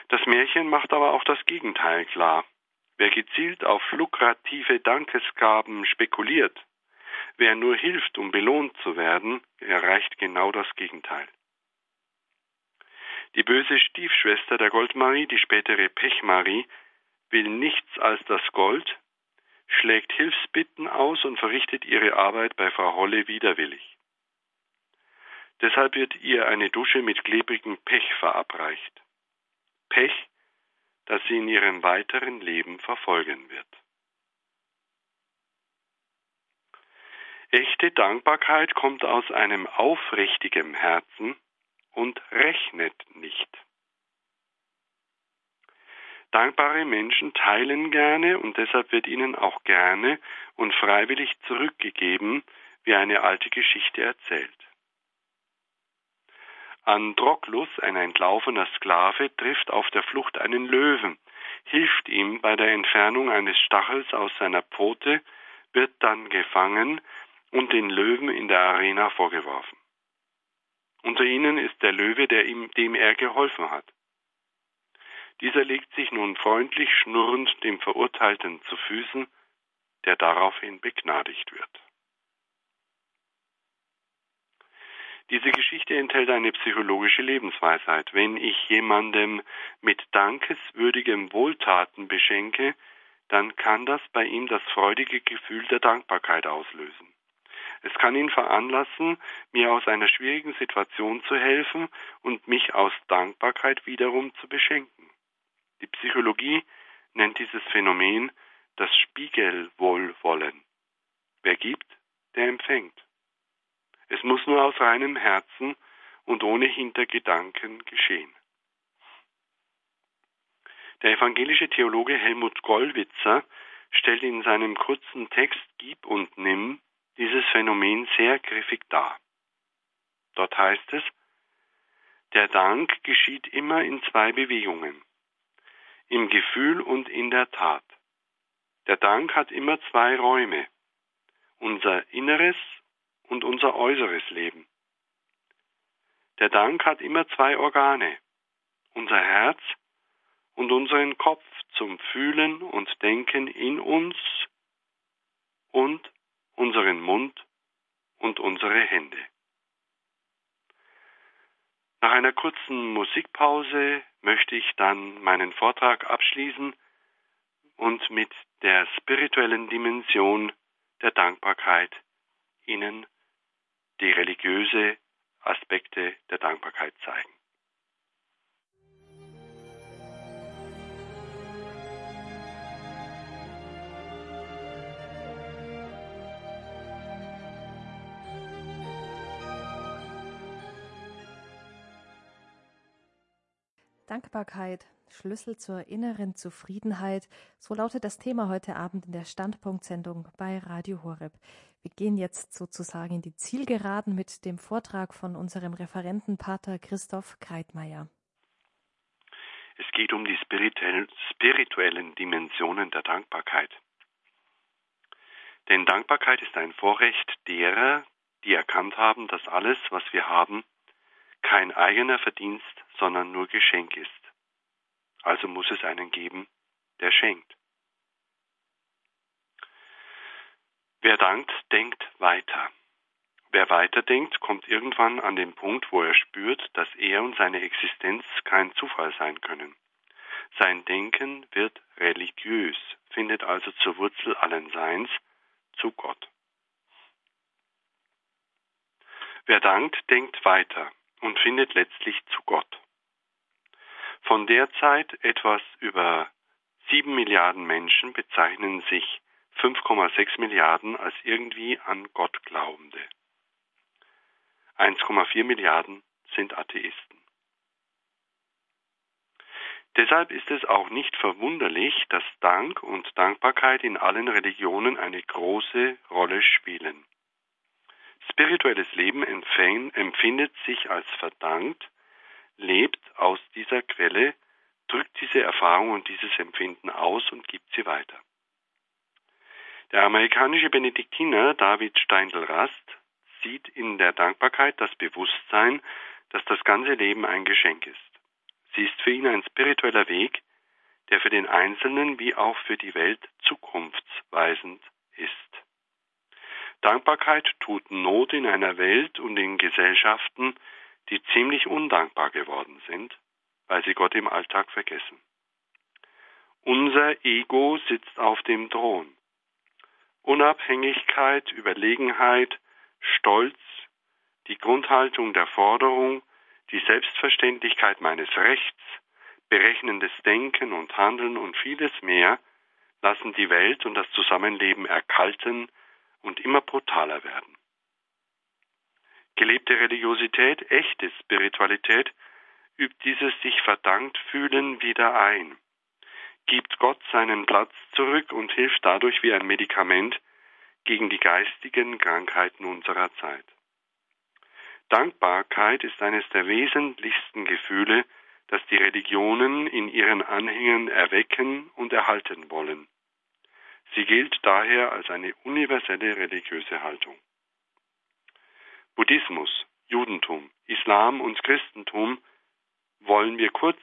Das Märchen macht aber auch das Gegenteil klar. Wer gezielt auf lukrative Dankesgaben spekuliert, wer nur hilft, um belohnt zu werden, erreicht genau das Gegenteil. Die böse Stiefschwester der Goldmarie, die spätere Pechmarie, will nichts als das Gold, schlägt Hilfsbitten aus und verrichtet ihre Arbeit bei Frau Holle widerwillig. Deshalb wird ihr eine Dusche mit klebrigem Pech verabreicht. Pech, das sie in ihrem weiteren Leben verfolgen wird. Echte Dankbarkeit kommt aus einem aufrichtigen Herzen und rechnet nicht. Dankbare Menschen teilen gerne und deshalb wird ihnen auch gerne und freiwillig zurückgegeben, wie eine alte Geschichte erzählt. Androklus, ein entlaufener Sklave, trifft auf der Flucht einen Löwen, hilft ihm bei der Entfernung eines Stachels aus seiner Pfote, wird dann gefangen und den Löwen in der Arena vorgeworfen. Unter ihnen ist der Löwe, der ihm, dem er geholfen hat. Dieser legt sich nun freundlich schnurrend dem Verurteilten zu Füßen, der daraufhin begnadigt wird. Diese Geschichte enthält eine psychologische Lebensweisheit. Wenn ich jemandem mit dankeswürdigem Wohltaten beschenke, dann kann das bei ihm das freudige Gefühl der Dankbarkeit auslösen. Es kann ihn veranlassen, mir aus einer schwierigen Situation zu helfen und mich aus Dankbarkeit wiederum zu beschenken. Die Psychologie nennt dieses Phänomen das Spiegelwohlwollen. Wer gibt, der empfängt. Es muss nur aus reinem Herzen und ohne Hintergedanken geschehen. Der evangelische Theologe Helmut Gollwitzer stellt in seinem kurzen Text Gib und Nimm dieses Phänomen sehr griffig dar. Dort heißt es, der Dank geschieht immer in zwei Bewegungen, im Gefühl und in der Tat. Der Dank hat immer zwei Räume, unser Inneres und unser äußeres Leben. Der Dank hat immer zwei Organe, unser Herz und unseren Kopf zum Fühlen und Denken in uns und unseren Mund und unsere Hände. Nach einer kurzen Musikpause möchte ich dann meinen Vortrag abschließen und mit der spirituellen Dimension der Dankbarkeit Ihnen die religiöse Aspekte der Dankbarkeit zeigen. Dankbarkeit, Schlüssel zur inneren Zufriedenheit, so lautet das Thema heute Abend in der Standpunktsendung bei Radio Horeb. Wir gehen jetzt sozusagen in die Zielgeraden mit dem Vortrag von unserem Referenten Pater Christoph Kreitmeier. Es geht um die spirituellen Dimensionen der Dankbarkeit. Denn Dankbarkeit ist ein Vorrecht derer, die erkannt haben, dass alles, was wir haben, kein eigener Verdienst, sondern nur Geschenk ist. Also muss es einen geben, der schenkt. Wer dankt, denkt weiter. Wer weiterdenkt, kommt irgendwann an den Punkt, wo er spürt, dass er und seine Existenz kein Zufall sein können. Sein Denken wird religiös, findet also zur Wurzel allen Seins, zu Gott. Wer dankt, denkt weiter und findet letztlich zu Gott. Von der Zeit etwas über sieben Milliarden Menschen bezeichnen sich 5,6 Milliarden als irgendwie an Gott Glaubende. 1,4 Milliarden sind Atheisten. Deshalb ist es auch nicht verwunderlich, dass Dank und Dankbarkeit in allen Religionen eine große Rolle spielen. Spirituelles Leben empfindet sich als verdankt, lebt aus dieser Quelle, drückt diese Erfahrung und dieses Empfinden aus und gibt sie weiter. Der amerikanische Benediktiner David Steindl-Rast sieht in der Dankbarkeit das Bewusstsein, dass das ganze Leben ein Geschenk ist. Sie ist für ihn ein spiritueller Weg, der für den Einzelnen wie auch für die Welt zukunftsweisend ist. Dankbarkeit tut Not in einer Welt und in Gesellschaften, die ziemlich undankbar geworden sind, weil sie Gott im Alltag vergessen. Unser Ego sitzt auf dem Thron. Unabhängigkeit, Überlegenheit, Stolz, die Grundhaltung der Forderung, die Selbstverständlichkeit meines Rechts, berechnendes Denken und Handeln und vieles mehr lassen die Welt und das Zusammenleben erkalten und immer brutaler werden. Gelebte Religiosität, echte Spiritualität übt dieses sich verdankt fühlen wieder ein, gibt Gott seinen Platz zurück und hilft dadurch wie ein Medikament gegen die geistigen Krankheiten unserer Zeit. Dankbarkeit ist eines der wesentlichsten Gefühle, das die Religionen in ihren Anhängern erwecken und erhalten wollen. Sie gilt daher als eine universelle religiöse Haltung. Buddhismus, Judentum, Islam und Christentum wollen wir kurz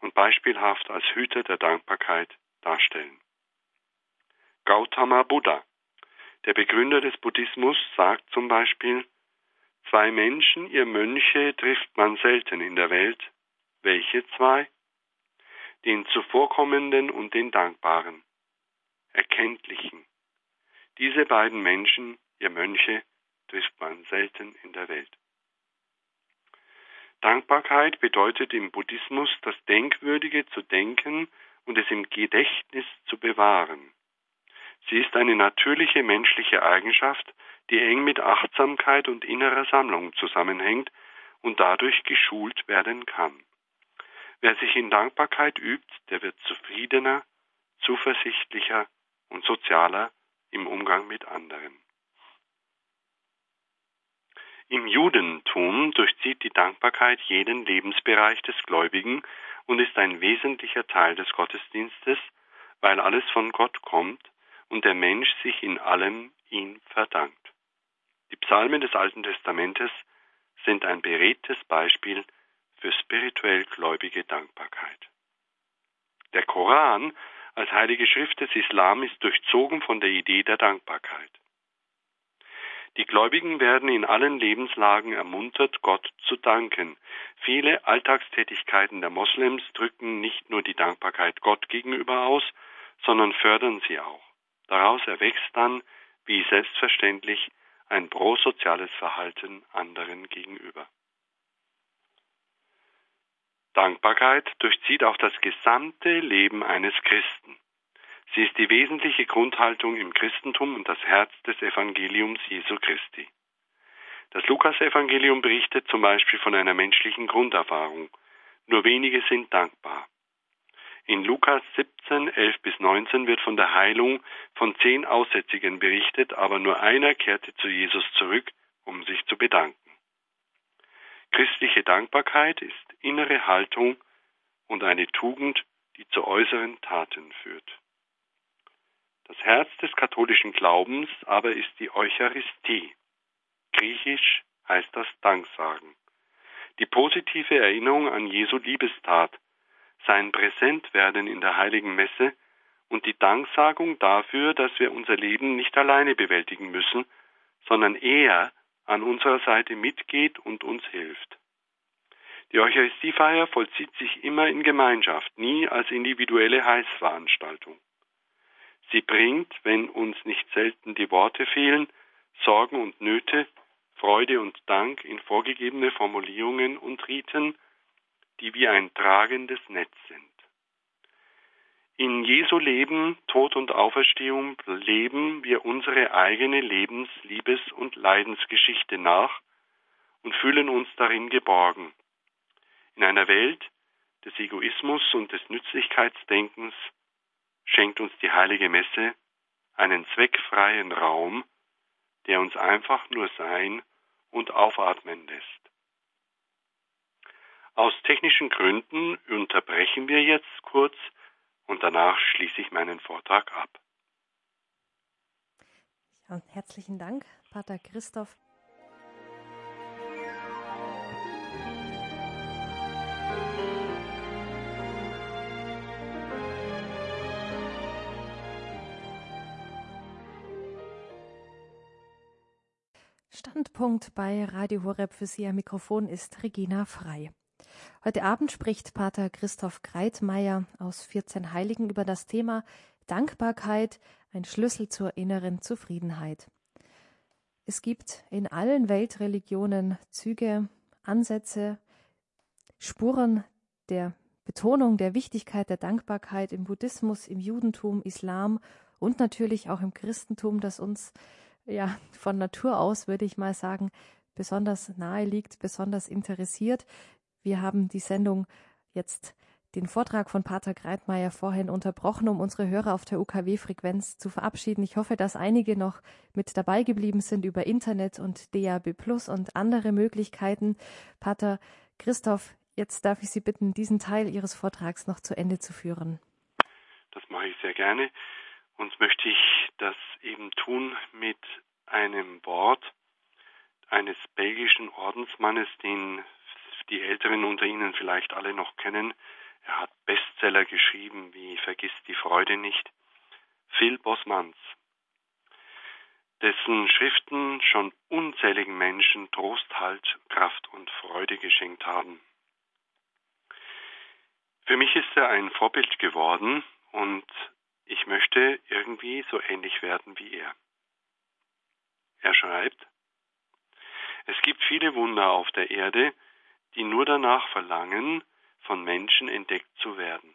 und beispielhaft als Hüter der Dankbarkeit darstellen. Gautama Buddha, der Begründer des Buddhismus, sagt zum Beispiel, Zwei Menschen, ihr Mönche, trifft man selten in der Welt. Welche zwei? Den Zuvorkommenden und den Dankbaren, Erkenntlichen. Diese beiden Menschen, ihr Mönche, trifft man selten in der Welt. Dankbarkeit bedeutet im Buddhismus, das Denkwürdige zu denken und es im Gedächtnis zu bewahren. Sie ist eine natürliche menschliche Eigenschaft, die eng mit Achtsamkeit und innerer Sammlung zusammenhängt und dadurch geschult werden kann. Wer sich in Dankbarkeit übt, der wird zufriedener, zuversichtlicher und sozialer im Umgang mit anderen. Im Judentum durchzieht die Dankbarkeit jeden Lebensbereich des Gläubigen und ist ein wesentlicher Teil des Gottesdienstes, weil alles von Gott kommt und der Mensch sich in allem ihn verdankt. Die Psalmen des Alten Testamentes sind ein beredtes Beispiel für spirituell gläubige Dankbarkeit. Der Koran als heilige Schrift des Islam ist durchzogen von der Idee der Dankbarkeit. Die Gläubigen werden in allen Lebenslagen ermuntert, Gott zu danken. Viele Alltagstätigkeiten der Moslems drücken nicht nur die Dankbarkeit Gott gegenüber aus, sondern fördern sie auch. Daraus erwächst dann, wie selbstverständlich, ein prosoziales Verhalten anderen gegenüber. Dankbarkeit durchzieht auch das gesamte Leben eines Christen. Sie ist die wesentliche Grundhaltung im Christentum und das Herz des Evangeliums Jesu Christi. Das Lukasevangelium berichtet zum Beispiel von einer menschlichen Grunderfahrung. Nur wenige sind dankbar. In Lukas 17, 11 bis 19 wird von der Heilung von zehn Aussätzigen berichtet, aber nur einer kehrte zu Jesus zurück, um sich zu bedanken. Christliche Dankbarkeit ist innere Haltung und eine Tugend, die zu äußeren Taten führt. Das Herz des katholischen Glaubens aber ist die Eucharistie. Griechisch heißt das Danksagen. Die positive Erinnerung an Jesu Liebestat, sein Präsentwerden in der heiligen Messe und die Danksagung dafür, dass wir unser Leben nicht alleine bewältigen müssen, sondern er an unserer Seite mitgeht und uns hilft. Die Eucharistiefeier vollzieht sich immer in Gemeinschaft, nie als individuelle Heißveranstaltung. Sie bringt, wenn uns nicht selten die Worte fehlen, Sorgen und Nöte, Freude und Dank in vorgegebene Formulierungen und Riten, die wie ein tragendes Netz sind. In Jesu Leben, Tod und Auferstehung leben wir unsere eigene Lebens-, Liebes- und Leidensgeschichte nach und fühlen uns darin geborgen. In einer Welt des Egoismus und des Nützlichkeitsdenkens schenkt uns die heilige Messe einen zweckfreien Raum, der uns einfach nur sein und aufatmen lässt. Aus technischen Gründen unterbrechen wir jetzt kurz und danach schließe ich meinen Vortrag ab. Ja, herzlichen Dank, Pater Christoph. Standpunkt bei Radio Horeb für Sie am Mikrofon ist Regina Frei. Heute Abend spricht Pater Christoph Greitmeier aus 14 Heiligen über das Thema Dankbarkeit, ein Schlüssel zur inneren Zufriedenheit. Es gibt in allen Weltreligionen Züge, Ansätze, Spuren der Betonung der Wichtigkeit der Dankbarkeit im Buddhismus, im Judentum, Islam und natürlich auch im Christentum, das uns ja von Natur aus, würde ich mal sagen, besonders nahe liegt, besonders interessiert. Wir haben die Sendung jetzt den Vortrag von Pater Greitmeier vorhin unterbrochen, um unsere Hörer auf der UKW-Frequenz zu verabschieden. Ich hoffe, dass einige noch mit dabei geblieben sind über Internet und DAB Plus und andere Möglichkeiten. Pater Christoph, jetzt darf ich Sie bitten, diesen Teil Ihres Vortrags noch zu Ende zu führen. Das mache ich sehr gerne. Und möchte ich das eben tun mit einem Wort eines belgischen Ordensmannes, den die Älteren unter Ihnen vielleicht alle noch kennen. Er hat Bestseller geschrieben wie Vergiss die Freude nicht. Phil Bosmans, dessen Schriften schon unzähligen Menschen Trost, Halt, Kraft und Freude geschenkt haben. Für mich ist er ein Vorbild geworden und ich möchte irgendwie so ähnlich werden wie er. Er schreibt, es gibt viele Wunder auf der Erde, die nur danach verlangen, von Menschen entdeckt zu werden.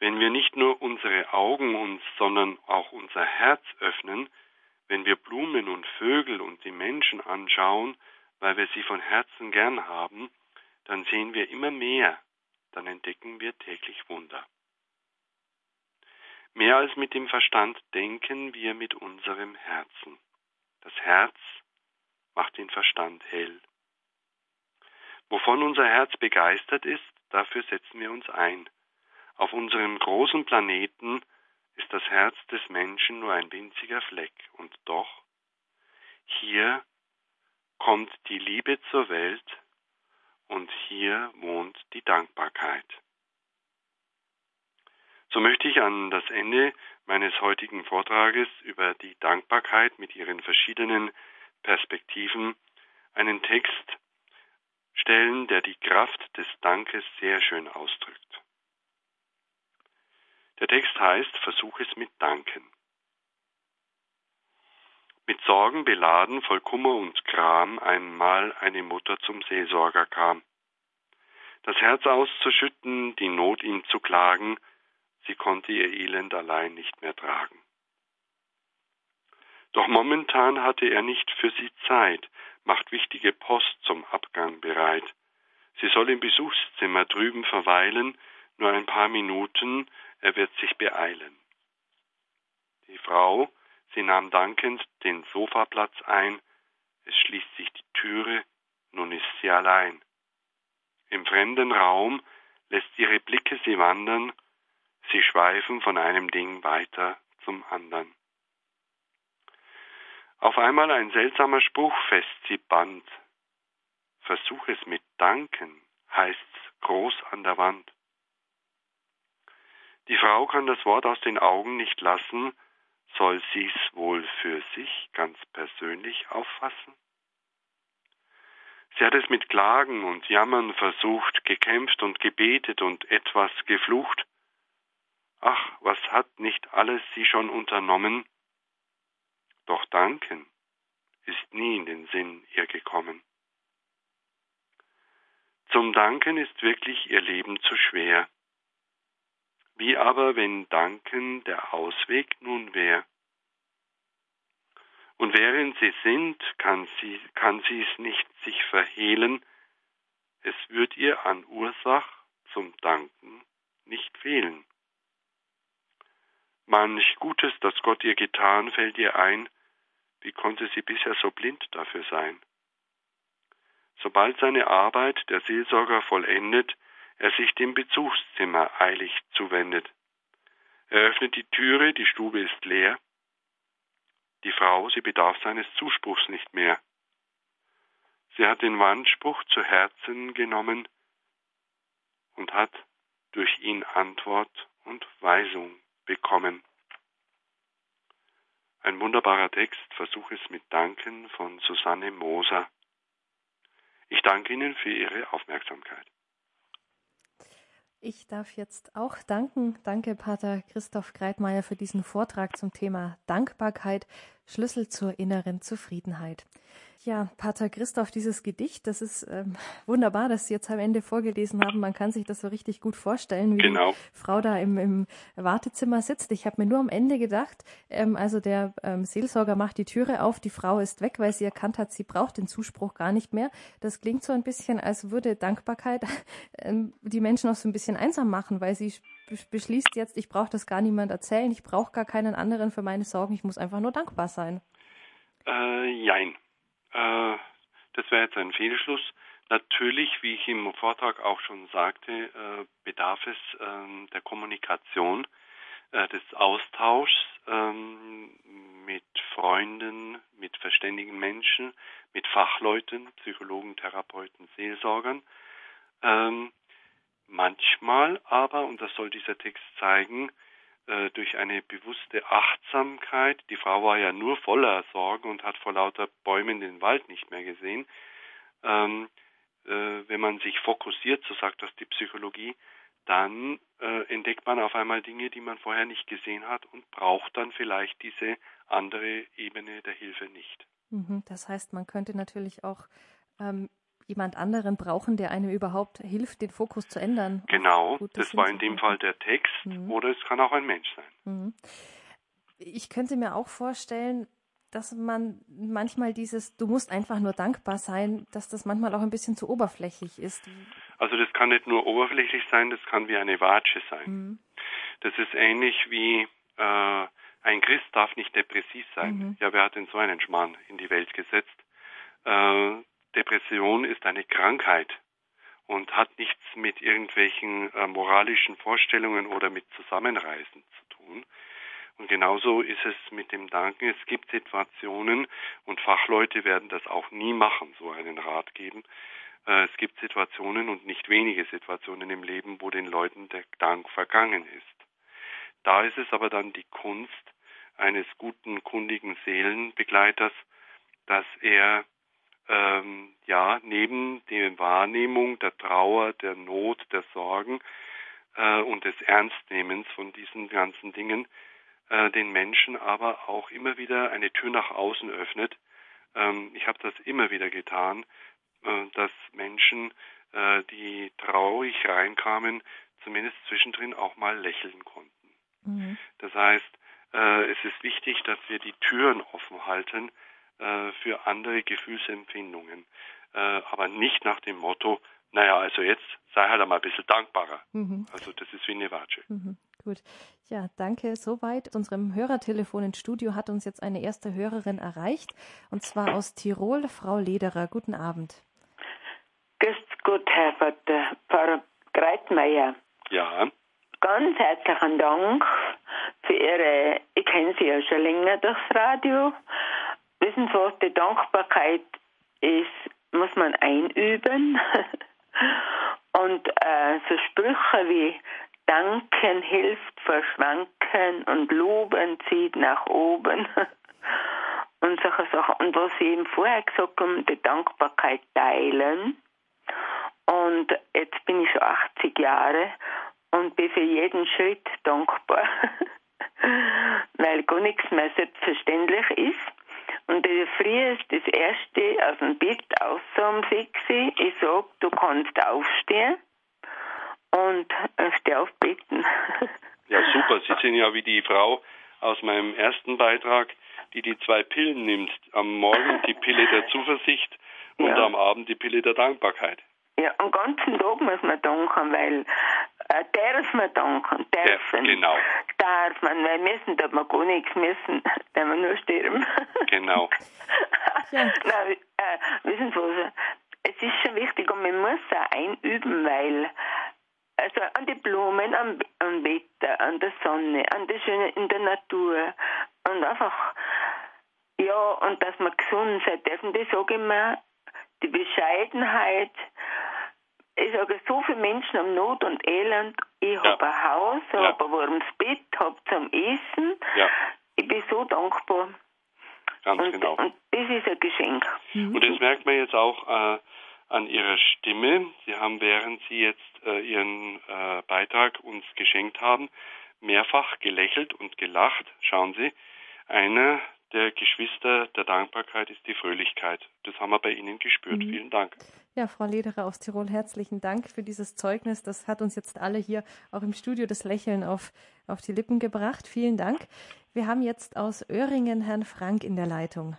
Wenn wir nicht nur unsere Augen uns, sondern auch unser Herz öffnen, wenn wir Blumen und Vögel und die Menschen anschauen, weil wir sie von Herzen gern haben, dann sehen wir immer mehr, dann entdecken wir täglich Wunder. Mehr als mit dem Verstand denken wir mit unserem Herzen. Das Herz macht den Verstand hell. Wovon unser Herz begeistert ist, dafür setzen wir uns ein. Auf unserem großen Planeten ist das Herz des Menschen nur ein winziger Fleck, und doch, hier kommt die Liebe zur Welt und hier wohnt die Dankbarkeit. So möchte ich an das Ende meines heutigen Vortrages über die Dankbarkeit mit ihren verschiedenen Perspektiven einen Text stellen, der die Kraft des Dankes sehr schön ausdrückt. Der Text heißt, versuch es mit Danken. Mit Sorgen beladen, voll Kummer und Gram, einmal eine Mutter zum Seelsorger kam. Das Herz auszuschütten, die Not ihm zu klagen, sie konnte ihr Elend allein nicht mehr tragen. Doch momentan hatte er nicht für sie Zeit, macht wichtige Post zum Abgang bereit. Sie soll im Besuchszimmer drüben verweilen, nur ein paar Minuten, er wird sich beeilen. Die Frau, sie nahm dankend den Sofaplatz ein, es schließt sich die Türe, nun ist sie allein. Im fremden Raum lässt ihre Blicke sie wandern, sie schweifen von einem Ding weiter zum anderen. Auf einmal ein seltsamer Spruch fest sie band. Versuch es mit Danken, heißt's groß an der Wand. Die Frau kann das Wort aus den Augen nicht lassen, soll sie's wohl für sich ganz persönlich auffassen? Sie hat es mit Klagen und Jammern versucht, gekämpft und gebetet und etwas geflucht. Ach, was hat nicht alles sie schon unternommen? Doch danken ist nie in den Sinn ihr gekommen. Zum Danken ist wirklich ihr Leben zu schwer. Wie aber, wenn Danken der Ausweg nun wär? Und während sie sind, kann sie, kann sie es nicht sich verhehlen, es wird ihr an Ursach zum Danken nicht fehlen. Manch Gutes, das Gott ihr getan, fällt ihr ein, wie konnte sie bisher so blind dafür sein? Sobald seine Arbeit der Seelsorger vollendet, er sich dem Besuchszimmer eilig zuwendet. Er öffnet die Türe, die Stube ist leer. Die Frau, sie bedarf seines Zuspruchs nicht mehr. Sie hat den Wandspruch zu Herzen genommen und hat durch ihn Antwort und Weisung bekommen. Ein wunderbarer Text, versuche es mit Danken von Susanne Moser. Ich danke Ihnen für Ihre Aufmerksamkeit. Ich darf jetzt auch danken. Danke, Pater Christoph Greitmeier, für diesen Vortrag zum Thema Dankbarkeit, Schlüssel zur inneren Zufriedenheit. Ja, Pater Christoph, dieses Gedicht, das ist ähm, wunderbar, dass Sie jetzt am Ende vorgelesen haben. Man kann sich das so richtig gut vorstellen, wie genau. die Frau da im, im Wartezimmer sitzt. Ich habe mir nur am Ende gedacht, ähm, also der ähm, Seelsorger macht die Türe auf, die Frau ist weg, weil sie erkannt hat, sie braucht den Zuspruch gar nicht mehr. Das klingt so ein bisschen, als würde Dankbarkeit ähm, die Menschen auch so ein bisschen einsam machen, weil sie beschließt jetzt, ich brauche das gar niemand erzählen, ich brauche gar keinen anderen für meine Sorgen, ich muss einfach nur dankbar sein. Äh, jein. Äh, das wäre jetzt ein Fehlschluss. Natürlich, wie ich im Vortrag auch schon sagte, äh, bedarf es ähm, der Kommunikation, äh, des Austauschs ähm, mit Freunden, mit verständigen Menschen, mit Fachleuten, Psychologen, Therapeuten, Seelsorgern. Ähm, manchmal aber, und das soll dieser Text zeigen, äh, durch eine bewusste Achtsamkeit. Die Frau war ja nur voller Sorgen und hat vor lauter Bäumen den Wald nicht mehr gesehen. Ähm, äh, wenn man sich fokussiert, so sagt das die Psychologie, dann äh, entdeckt man auf einmal Dinge, die man vorher nicht gesehen hat und braucht dann vielleicht diese andere Ebene der Hilfe nicht. Mhm, das heißt, man könnte natürlich auch ähm, jemand anderen brauchen, der einem überhaupt hilft, den Fokus zu ändern. Genau, das war in dem Fall der Text mhm. oder es kann auch ein Mensch sein. Mhm. Ich könnte mir auch vorstellen, dass man manchmal dieses, du musst einfach nur dankbar sein, dass das manchmal auch ein bisschen zu oberflächlich ist. Also das kann nicht nur oberflächlich sein, das kann wie eine Watsche sein. Mhm. Das ist ähnlich wie äh, ein Christ darf nicht depressiv sein. Mhm. Ja, wer hat denn so einen Schmarrn in die Welt gesetzt? Äh, Depression ist eine Krankheit und hat nichts mit irgendwelchen äh, moralischen Vorstellungen oder mit Zusammenreisen zu tun. Und genauso ist es mit dem Danken. Es gibt Situationen, und Fachleute werden das auch nie machen, so einen Rat geben. Äh, es gibt Situationen und nicht wenige Situationen im Leben, wo den Leuten der Dank vergangen ist. Da ist es aber dann die Kunst eines guten, kundigen Seelenbegleiters, dass er ähm, ja, neben der Wahrnehmung der Trauer, der Not, der Sorgen äh, und des Ernstnehmens von diesen ganzen Dingen, äh, den Menschen aber auch immer wieder eine Tür nach außen öffnet. Ähm, ich habe das immer wieder getan, äh, dass Menschen, äh, die traurig reinkamen, zumindest zwischendrin auch mal lächeln konnten. Mhm. Das heißt, äh, es ist wichtig, dass wir die Türen offen halten, äh, für andere Gefühlsempfindungen. Äh, aber nicht nach dem Motto, naja, also jetzt sei halt einmal ein bisschen dankbarer. Mhm. Also das ist wie eine Watsche. Mhm. Gut. Ja, danke. Soweit. Unserem Hörertelefon ins Studio hat uns jetzt eine erste Hörerin erreicht, und zwar aus Tirol, Frau Lederer. Guten Abend. Grüß Gott, Herr Vater, Pfarrer Greitmeier. Ja. Ganz herzlichen Dank für Ihre, ich kenne Sie ja schon länger durchs Radio, Wissen Sie was, die Dankbarkeit ist, muss man einüben. und äh, so Sprüche wie Danken hilft verschwanken und Loben zieht nach oben. und solche Sachen. Und was Sie eben vorher gesagt haben, die Dankbarkeit teilen. Und jetzt bin ich schon 80 Jahre und bin für jeden Schritt dankbar, weil gar nichts mehr selbstverständlich ist. Und der Früh ist das erste aus dem Bett aus um 6 Ich sag, du kannst aufstehen und äh, steh auf Betten. Ja, super. Sie sind ja wie die Frau aus meinem ersten Beitrag, die die zwei Pillen nimmt. Am Morgen die Pille der Zuversicht und ja. am Abend die Pille der Dankbarkeit. Ja, am ganzen Tag muss man danken, weil äh, darf man danken, dürfen. Ja, genau. Darf man, weil müssen darf man gar nichts müssen, wenn wir nur sterben. Genau. ja. Na, äh, wissen Sie was? Es ist schon wichtig und man muss auch einüben, weil also an die Blumen, am, am Wetter, an der Sonne, an der Schöne in der Natur und einfach ja, und dass man gesund sein dürfen, das sage ich mir, die Bescheidenheit, ich sage, so viele Menschen haben Not und Elend. Ich ja. habe ein Haus, ja. habe ein warmes Bett, habe zum Essen. Ja. Ich bin so dankbar. Ganz und, genau. Und das ist ein Geschenk. Mhm. Und das merkt man jetzt auch äh, an Ihrer Stimme. Sie haben, während Sie jetzt äh, Ihren äh, Beitrag uns geschenkt haben, mehrfach gelächelt und gelacht. Schauen Sie, einer der Geschwister der Dankbarkeit ist die Fröhlichkeit. Das haben wir bei Ihnen gespürt. Mhm. Vielen Dank. Ja, Frau Lederer aus Tirol, herzlichen Dank für dieses Zeugnis. Das hat uns jetzt alle hier auch im Studio das Lächeln auf, auf die Lippen gebracht. Vielen Dank. Wir haben jetzt aus Öhringen Herrn Frank in der Leitung.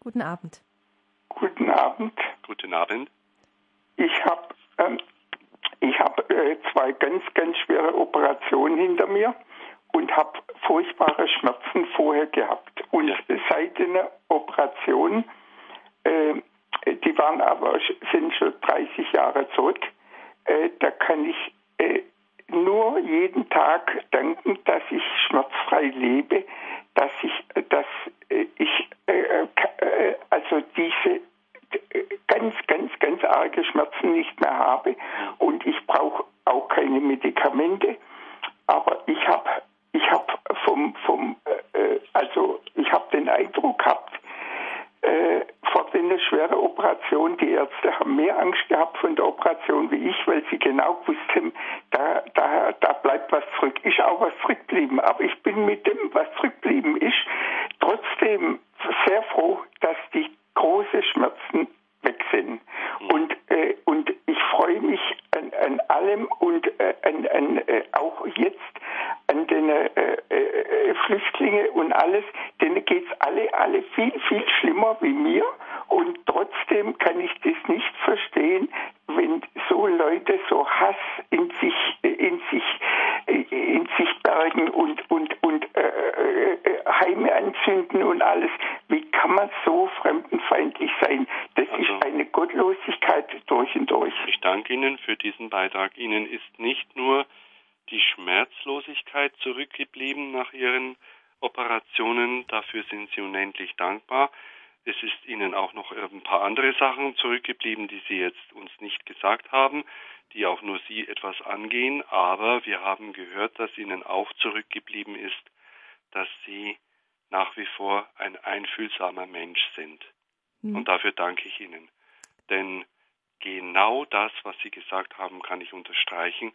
Guten Abend. Guten Abend. Guten Abend. Ich habe ähm, ich hab, äh, zwei ganz, ganz schwere Operationen hinter mir und habe furchtbare Schmerzen vorher gehabt. Und ja. seit der Operation, äh, die waren aber sind schon 30 Jahre zurück, äh, da kann ich äh, nur jeden Tag danken, dass ich schmerzfrei lebe, dass ich, dass äh, ich äh, äh, also diese ganz, ganz, ganz arge Schmerzen nicht mehr habe und ich brauche auch keine Medikamente. Aber ich habe ich habe vom, vom also ich habe den Eindruck gehabt, äh, vor einer schweren Operation, die Ärzte haben mehr Angst gehabt von der Operation wie ich, weil sie genau wussten, da, da, da bleibt was zurück. Ist auch was zurückgeblieben, aber ich bin mit dem, was zurückgeblieben ist, trotzdem sehr froh, dass die großen Schmerzen weg sind. Und, äh, und ich freue mich an, an allem und äh, an, an äh, auch jetzt an den äh, äh, Flüchtlingen und alles, denen geht's alle, alle viel, viel schlimmer wie mir. Und trotzdem kann ich das nicht verstehen, wenn so Leute so Hass in sich, in sich, in sich bergen und, und, und äh, äh, Heime anzünden und alles. Wie kann man so fremdenfeindlich sein? Das also, ist eine Gottlosigkeit durch und durch. Ich danke Ihnen für diesen Beitrag. Ihnen ist nicht nur die Schmerzlosigkeit zurückgeblieben nach Ihren Operationen. Dafür sind Sie unendlich dankbar. Es ist Ihnen auch noch ein paar andere Sachen zurückgeblieben, die Sie jetzt uns nicht gesagt haben, die auch nur Sie etwas angehen. Aber wir haben gehört, dass Ihnen auch zurückgeblieben ist, dass Sie nach wie vor ein einfühlsamer Mensch sind. Mhm. Und dafür danke ich Ihnen. Denn genau das, was Sie gesagt haben, kann ich unterstreichen.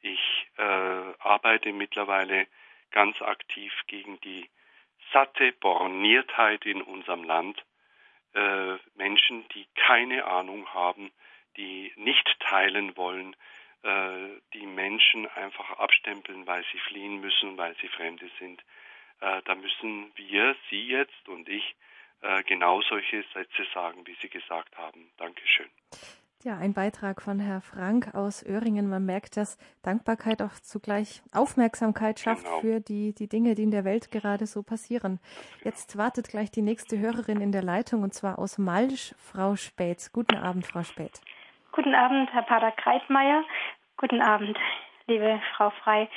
Ich äh, arbeite mittlerweile ganz aktiv gegen die satte Borniertheit in unserem Land. Äh, Menschen, die keine Ahnung haben, die nicht teilen wollen, äh, die Menschen einfach abstempeln, weil sie fliehen müssen, weil sie Fremde sind. Äh, da müssen wir, Sie jetzt und ich, äh, genau solche Sätze sagen, wie Sie gesagt haben. Dankeschön. Ja, ein Beitrag von Herr Frank aus Öhringen. Man merkt, dass Dankbarkeit auch zugleich Aufmerksamkeit schafft genau. für die, die Dinge, die in der Welt gerade so passieren. Jetzt wartet gleich die nächste Hörerin in der Leitung und zwar aus Malsch, Frau Späth. Guten Abend, Frau Späth. Guten Abend, Herr Pater Kreitmeier. Guten Abend, liebe Frau Frei.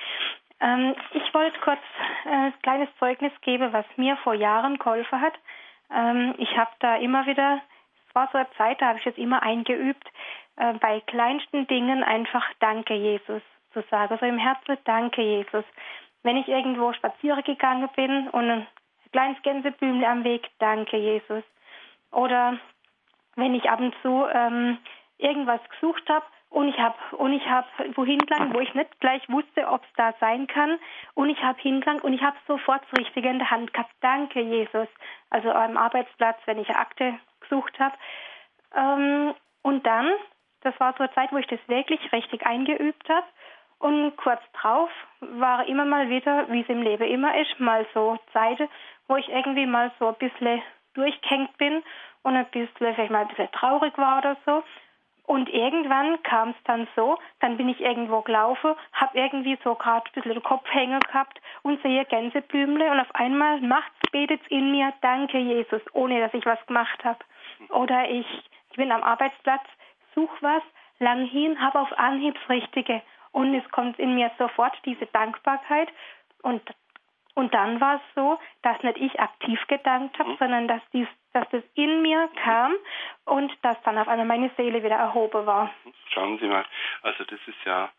Ähm, ich wollte kurz äh, ein kleines Zeugnis geben, was mir vor Jahren geholfen hat. Ähm, ich habe da immer wieder es war so eine Zeit, da habe ich es immer eingeübt, äh, bei kleinsten Dingen einfach Danke, Jesus zu sagen. Also im Herzen Danke, Jesus. Wenn ich irgendwo spazieren gegangen bin und ein kleines Gänseblümchen am Weg, Danke, Jesus. Oder wenn ich ab und zu ähm, irgendwas gesucht habe und ich habe und ich habe wohin gelangt, wo ich nicht gleich wusste, ob es da sein kann und ich habe hingelangt und ich habe sofort das Richtige in der Hand gehabt. Danke, Jesus. Also am Arbeitsplatz, wenn ich eine Akte gesucht habe. Ähm, und dann, das war so Zeit, wo ich das wirklich richtig eingeübt habe. Und kurz drauf war immer mal wieder, wie es im Leben immer ist, mal so Zeiten, wo ich irgendwie mal so ein bisschen durchgehängt bin und ein bisschen, vielleicht mal ein bisschen traurig war oder so. Und irgendwann kam es dann so, dann bin ich irgendwo gelaufen, habe irgendwie so gerade ein bisschen den Kopf gehabt und sehe Gänseblümle und auf einmal macht's, betet's in mir, danke Jesus, ohne dass ich was gemacht habe. Oder ich, ich bin am Arbeitsplatz, suche was, lang hin, habe auf Anhieb das Richtige. Und es kommt in mir sofort diese Dankbarkeit. Und, und dann war es so, dass nicht ich aktiv gedankt habe, mhm. sondern dass, dies, dass das in mir kam und dass dann auf einmal meine Seele wieder erhoben war. Schauen Sie mal, also das ist ja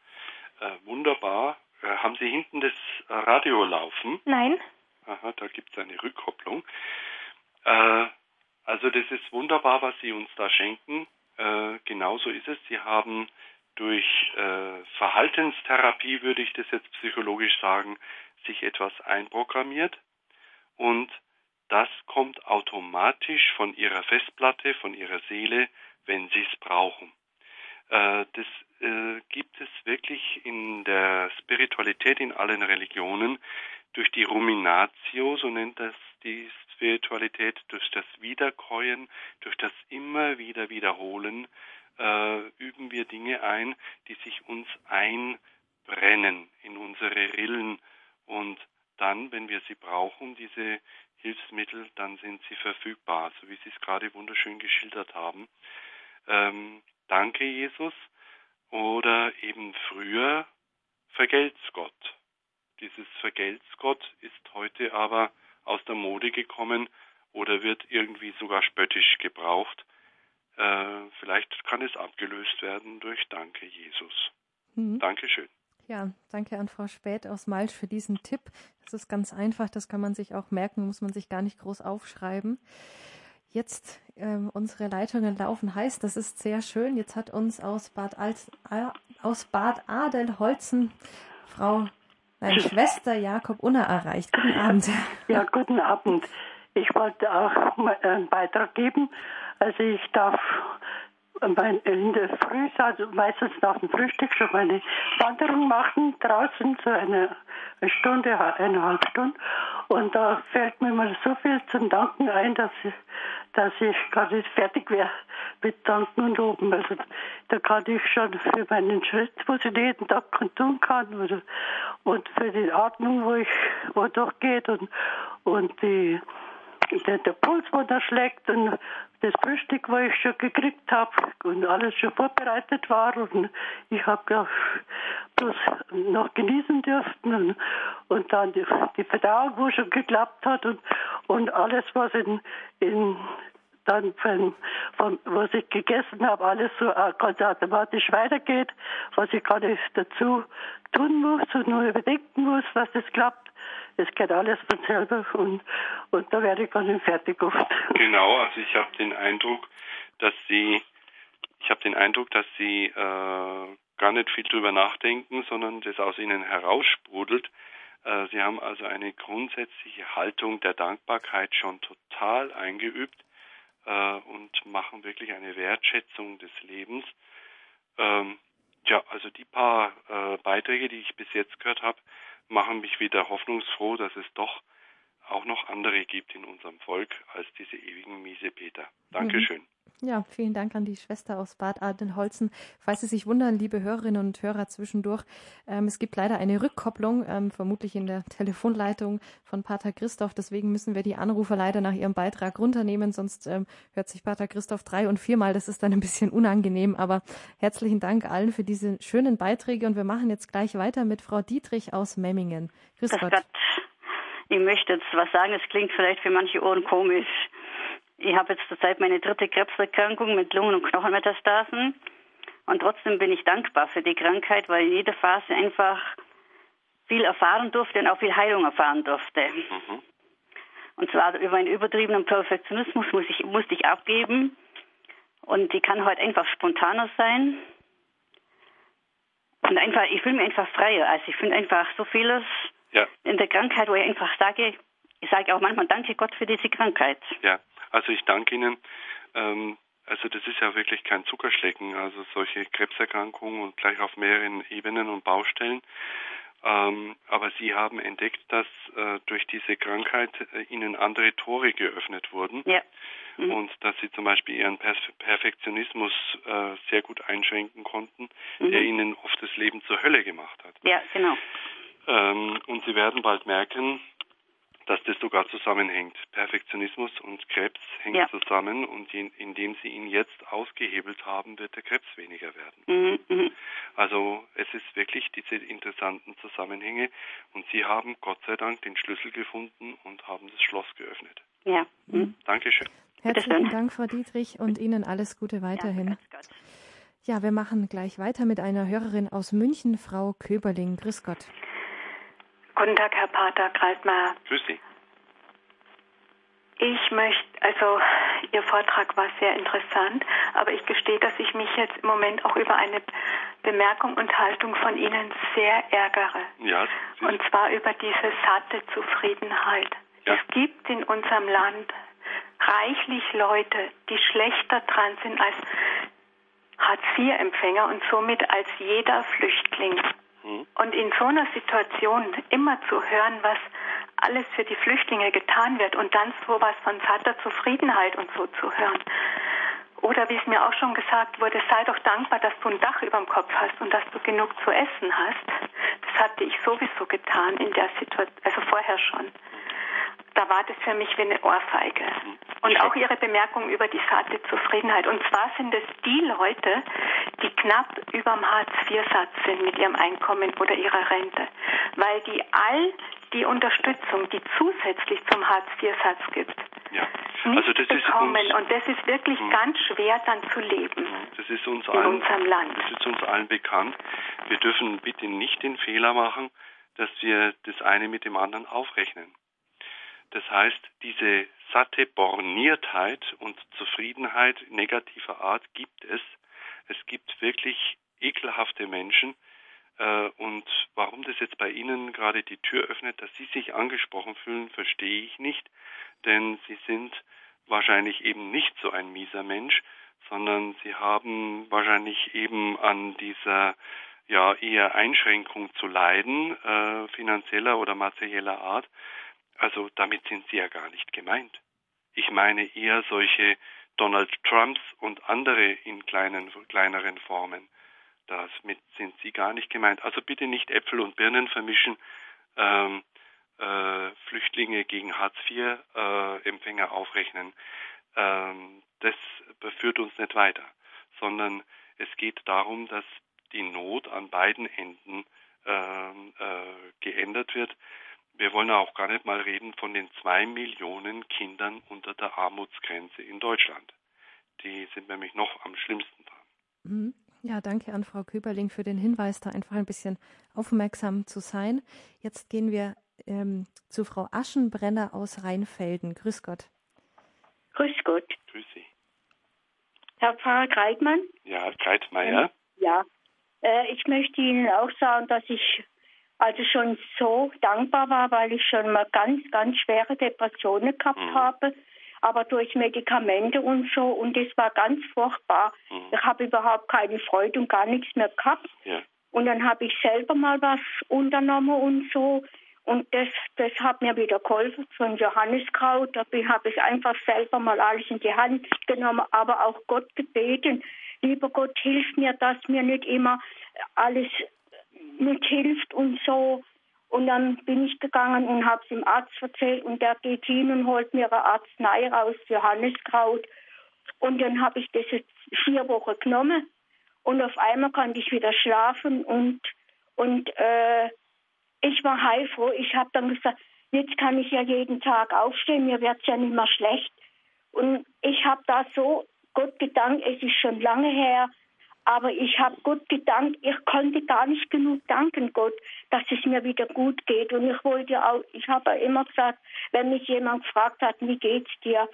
äh, wunderbar. Äh, haben Sie hinten das Radio laufen? Nein. Aha, da gibt es eine Rückkopplung. Äh, also das ist wunderbar, was Sie uns da schenken. Äh, genauso ist es. Sie haben durch äh, Verhaltenstherapie, würde ich das jetzt psychologisch sagen, sich etwas einprogrammiert. und das kommt automatisch von ihrer Festplatte, von ihrer Seele, wenn sie es brauchen. Äh, das äh, gibt es wirklich in der Spiritualität in allen Religionen durch die Ruminatio, so nennt das die Spiritualität, durch das Wiederkäuen, durch das immer wieder Wiederholen, äh, üben wir Dinge ein, die sich uns einbrennen in unsere Rillen und dann, wenn wir sie brauchen, diese Hilfsmittel, dann sind sie verfügbar, so wie Sie es gerade wunderschön geschildert haben. Ähm, danke, Jesus. Oder eben früher, vergelt's Gott. Dieses vergelt's Gott ist heute aber aus der Mode gekommen oder wird irgendwie sogar spöttisch gebraucht. Äh, vielleicht kann es abgelöst werden durch Danke, Jesus. Mhm. Dankeschön. Ja, danke an Frau Späth aus Malsch für diesen Tipp. Das ist ganz einfach, das kann man sich auch merken, muss man sich gar nicht groß aufschreiben. Jetzt ähm, unsere Leitungen laufen heiß, das ist sehr schön. Jetzt hat uns aus Bad, Als, äh, aus Bad Adelholzen Frau, nein, Schwester Jakob Unner erreicht. Guten Abend. Ja, guten Abend. Ich wollte auch mal einen Beitrag geben. Also ich darf in der Früh, also meistens nach dem Frühstück schon meine Wanderung machen, draußen so eine, Stunde, eineinhalb Stunden. Und da fällt mir mal so viel zum Danken ein, dass ich, dass ich gar fertig wäre mit Danken und Oben. Also da kann ich schon für meinen Schritt, was ich jeden Tag tun kann, oder, und für die Atmung, wo ich, wo doch geht und, und die, der, der Puls, wo der schlägt und das Frühstück, was ich schon gekriegt habe und alles schon vorbereitet war und ich habe ja bloß noch genießen dürfen und, und dann die, die Verdauung, wo schon geklappt hat und, und alles, was in, in dann von, von was ich gegessen habe, alles so äh, ganz automatisch weitergeht, was ich gar nicht dazu tun muss und nur überdenken muss, dass das klappt. Es geht alles von selber und, und da werde ich ganz fertig oft. Genau, also ich habe den Eindruck, dass Sie, ich habe den Eindruck, dass Sie äh, gar nicht viel drüber nachdenken, sondern das aus Ihnen heraussprudelt. Äh, Sie haben also eine grundsätzliche Haltung der Dankbarkeit schon total eingeübt äh, und machen wirklich eine Wertschätzung des Lebens. Ähm, ja, also die paar äh, Beiträge, die ich bis jetzt gehört habe, machen mich wieder hoffnungsfroh, dass es doch auch noch andere gibt in unserem Volk als diese ewigen Miesepeter. Dankeschön. Mhm. Ja, vielen Dank an die Schwester aus Bad Adenholzen. Falls Sie sich wundern, liebe Hörerinnen und Hörer zwischendurch, ähm, es gibt leider eine Rückkopplung, ähm, vermutlich in der Telefonleitung von Pater Christoph. Deswegen müssen wir die Anrufer leider nach ihrem Beitrag runternehmen, sonst ähm, hört sich Pater Christoph drei und viermal. Das ist dann ein bisschen unangenehm. Aber herzlichen Dank allen für diese schönen Beiträge und wir machen jetzt gleich weiter mit Frau Dietrich aus Memmingen. Grüß Gott. Ich möchte jetzt was sagen, es klingt vielleicht für manche Ohren komisch. Ich habe jetzt zurzeit meine dritte Krebserkrankung mit Lungen- und Knochenmetastasen. Und trotzdem bin ich dankbar für die Krankheit, weil in jeder Phase einfach viel erfahren durfte und auch viel Heilung erfahren durfte. Mhm. Und zwar über einen übertriebenen Perfektionismus muss ich, musste ich abgeben. Und die kann heute einfach spontaner sein. Und einfach, ich fühle mich einfach freier. Also ich finde einfach so vieles ja. in der Krankheit, wo ich einfach sage, ich sage auch manchmal danke Gott für diese Krankheit. Ja. Also ich danke Ihnen. Ähm, also das ist ja wirklich kein Zuckerschlecken, also solche Krebserkrankungen und gleich auf mehreren Ebenen und Baustellen. Ähm, aber Sie haben entdeckt, dass äh, durch diese Krankheit äh, Ihnen andere Tore geöffnet wurden. Ja. Mhm. Und dass Sie zum Beispiel Ihren Perf Perfektionismus äh, sehr gut einschränken konnten, mhm. der Ihnen oft das Leben zur Hölle gemacht hat. Ja, genau. Ähm, und Sie werden bald merken, dass das sogar zusammenhängt. Perfektionismus und Krebs hängen ja. zusammen und in, indem Sie ihn jetzt ausgehebelt haben, wird der Krebs weniger werden. Mhm, mhm, also es ist wirklich diese interessanten Zusammenhänge und Sie haben Gott sei Dank den Schlüssel gefunden und haben das Schloss geöffnet. Ja. Mhm. Dankeschön. Herzlichen Dank, Frau Dietrich, und Ihnen alles Gute weiterhin. Ja, ja, wir machen gleich weiter mit einer Hörerin aus München, Frau Köberling. Grüß Gott. Guten Tag, Herr Pater Kreismeier. Grüß Sie. Ich möchte, also Ihr Vortrag war sehr interessant, aber ich gestehe, dass ich mich jetzt im Moment auch über eine Bemerkung und Haltung von Ihnen sehr ärgere. Ja. Und zwar über diese satte Zufriedenheit. Ja. Es gibt in unserem Land reichlich Leute, die schlechter dran sind als Hartz-IV-Empfänger und somit als jeder Flüchtling. Mhm. Und in so einer Situation immer zu hören, was alles für die Flüchtlinge getan wird und dann sowas von satter Zufriedenheit und so zu hören. Oder wie es mir auch schon gesagt wurde, sei doch dankbar, dass du ein Dach über dem Kopf hast und dass du genug zu essen hast. Das hatte ich sowieso getan in der Situation, also vorher schon da war das für mich wie eine Ohrfeige. Und auch Ihre Bemerkung über die satte Zufriedenheit. Und zwar sind es die Leute, die knapp über dem Hartz-IV-Satz sind mit ihrem Einkommen oder ihrer Rente. Weil die all die Unterstützung, die zusätzlich zum Hartz-IV-Satz gibt, ja. also das bekommen. Ist uns, und das ist wirklich mh. ganz schwer dann zu leben. Das ist uns in allen, unserem Land. Das ist uns allen bekannt. Wir dürfen bitte nicht den Fehler machen, dass wir das eine mit dem anderen aufrechnen. Das heißt, diese satte Borniertheit und Zufriedenheit negativer Art gibt es. Es gibt wirklich ekelhafte Menschen. Äh, und warum das jetzt bei Ihnen gerade die Tür öffnet, dass Sie sich angesprochen fühlen, verstehe ich nicht. Denn Sie sind wahrscheinlich eben nicht so ein mieser Mensch, sondern Sie haben wahrscheinlich eben an dieser ja eher Einschränkung zu leiden, äh, finanzieller oder materieller Art. Also damit sind sie ja gar nicht gemeint. Ich meine eher solche Donald Trumps und andere in kleinen, kleineren Formen. Damit sind sie gar nicht gemeint. Also bitte nicht Äpfel und Birnen vermischen. Ähm, äh, Flüchtlinge gegen Hartz-IV-Empfänger äh, aufrechnen. Ähm, das führt uns nicht weiter, sondern es geht darum, dass die Not an beiden Enden ähm, äh, geändert wird. Wir wollen auch gar nicht mal reden von den zwei Millionen Kindern unter der Armutsgrenze in Deutschland. Die sind nämlich noch am schlimmsten dran. Mhm. Ja, danke an Frau Köberling für den Hinweis, da einfach ein bisschen aufmerksam zu sein. Jetzt gehen wir ähm, zu Frau Aschenbrenner aus Rheinfelden. Grüß Gott. Grüß Gott. Grüß Sie. Herr Pfarrer Kreitmann? Ja, Kreitmeier. Ja. Äh, ich möchte Ihnen auch sagen, dass ich also schon so dankbar war, weil ich schon mal ganz, ganz schwere Depressionen gehabt mhm. habe, aber durch Medikamente und so und das war ganz furchtbar. Mhm. Ich habe überhaupt keine Freude und gar nichts mehr gehabt. Ja. Und dann habe ich selber mal was unternommen und so. Und das, das hat mir wieder geholfen von Johanneskraut. Da habe ich einfach selber mal alles in die Hand genommen, aber auch Gott gebeten. Lieber Gott, hilf mir, dass mir nicht immer alles mit hilft und so. Und dann bin ich gegangen und habe es dem Arzt erzählt und der geht hin und holt mir eine Arznei raus, Johanniskraut. Und dann habe ich das jetzt vier Wochen genommen und auf einmal konnte ich wieder schlafen und, und äh, ich war heilfroh. Ich habe dann gesagt, jetzt kann ich ja jeden Tag aufstehen, mir wird es ja nicht mehr schlecht. Und ich habe da so Gott gedankt, es ist schon lange her, aber ich habe Gott gedankt, ich konnte gar nicht genug danken, Gott, dass es mir wieder gut geht. Und ich wollte auch, ich habe immer gesagt, wenn mich jemand gefragt hat, wie geht's dir?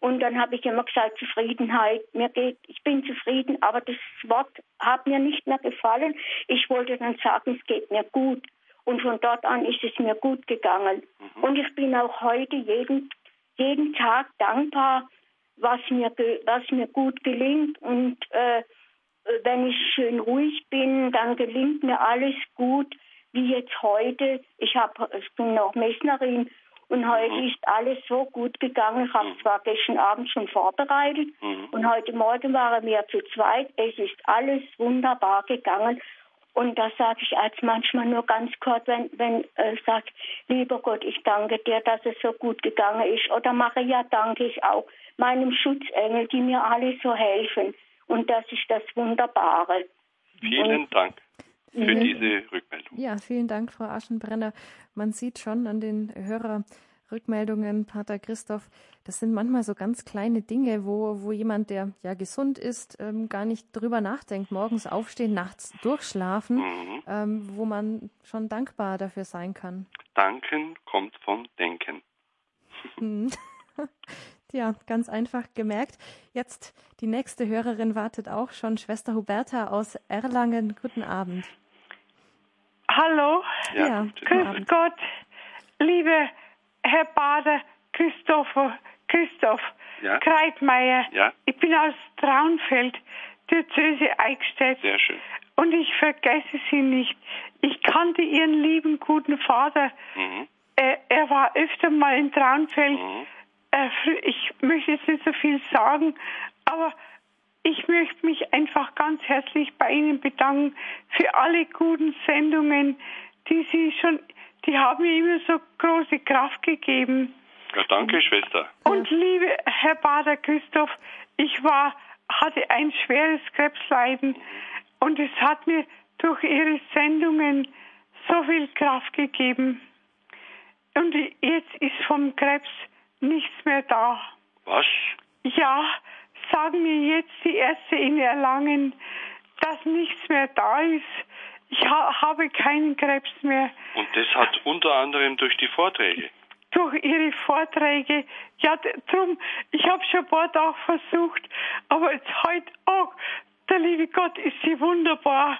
Und dann habe ich immer gesagt, Zufriedenheit. Mir geht, ich bin zufrieden, aber das Wort hat mir nicht mehr gefallen. Ich wollte dann sagen, es geht mir gut. Und von dort an ist es mir gut gegangen. Mhm. Und ich bin auch heute jeden, jeden Tag dankbar, was mir, was mir gut gelingt. Und äh, wenn ich schön ruhig bin, dann gelingt mir alles gut, wie jetzt heute. Ich, hab, ich bin noch Messnerin und heute mhm. ist alles so gut gegangen. Ich habe mhm. zwar gestern Abend schon vorbereitet mhm. und heute Morgen waren wir zu zweit. Es ist alles wunderbar gegangen. Und da sage ich als manchmal nur ganz kurz, wenn, wenn äh, sagt, lieber Gott, ich danke dir, dass es so gut gegangen ist. Oder Maria danke ich auch meinem Schutzengel, die mir alle so helfen. Und das ist das Wunderbare. Vielen Und, Dank für mhm. diese Rückmeldung. Ja, vielen Dank, Frau Aschenbrenner. Man sieht schon an den Hörerrückmeldungen, Pater Christoph, das sind manchmal so ganz kleine Dinge, wo, wo jemand, der ja gesund ist, ähm, gar nicht drüber nachdenkt. Morgens aufstehen, nachts durchschlafen, mhm. ähm, wo man schon dankbar dafür sein kann. Danken kommt vom Denken. Ja, ganz einfach gemerkt. Jetzt die nächste Hörerin wartet auch schon, Schwester Huberta aus Erlangen. Guten Abend. Hallo. Ja, grüß Abend. Gott. Liebe Herr Bader Christopher, Christoph Ja. Kreitmeier. Ja. Ich bin aus Traunfeld, Diözese Eichstätt. Sehr schön. Und ich vergesse Sie nicht. Ich kannte Ihren lieben, guten Vater. Mhm. Er, er war öfter mal in Traunfeld. Mhm. Äh, ich möchte jetzt nicht so viel sagen, aber ich möchte mich einfach ganz herzlich bei Ihnen bedanken für alle guten Sendungen, die Sie schon, die haben mir immer so große Kraft gegeben. Ja, danke, Schwester. Und liebe Herr Bader Christoph, ich war, hatte ein schweres Krebsleiden und es hat mir durch Ihre Sendungen so viel Kraft gegeben. Und jetzt ist vom Krebs nichts mehr da. Was? Ja, sagen mir jetzt die Ärzte in Erlangen, dass nichts mehr da ist. Ich ha habe keinen Krebs mehr. Und das hat unter anderem durch die Vorträge. durch ihre Vorträge. Ja, drum, ich habe schon ein paar Tage versucht, aber jetzt heute auch, der liebe Gott ist sie wunderbar.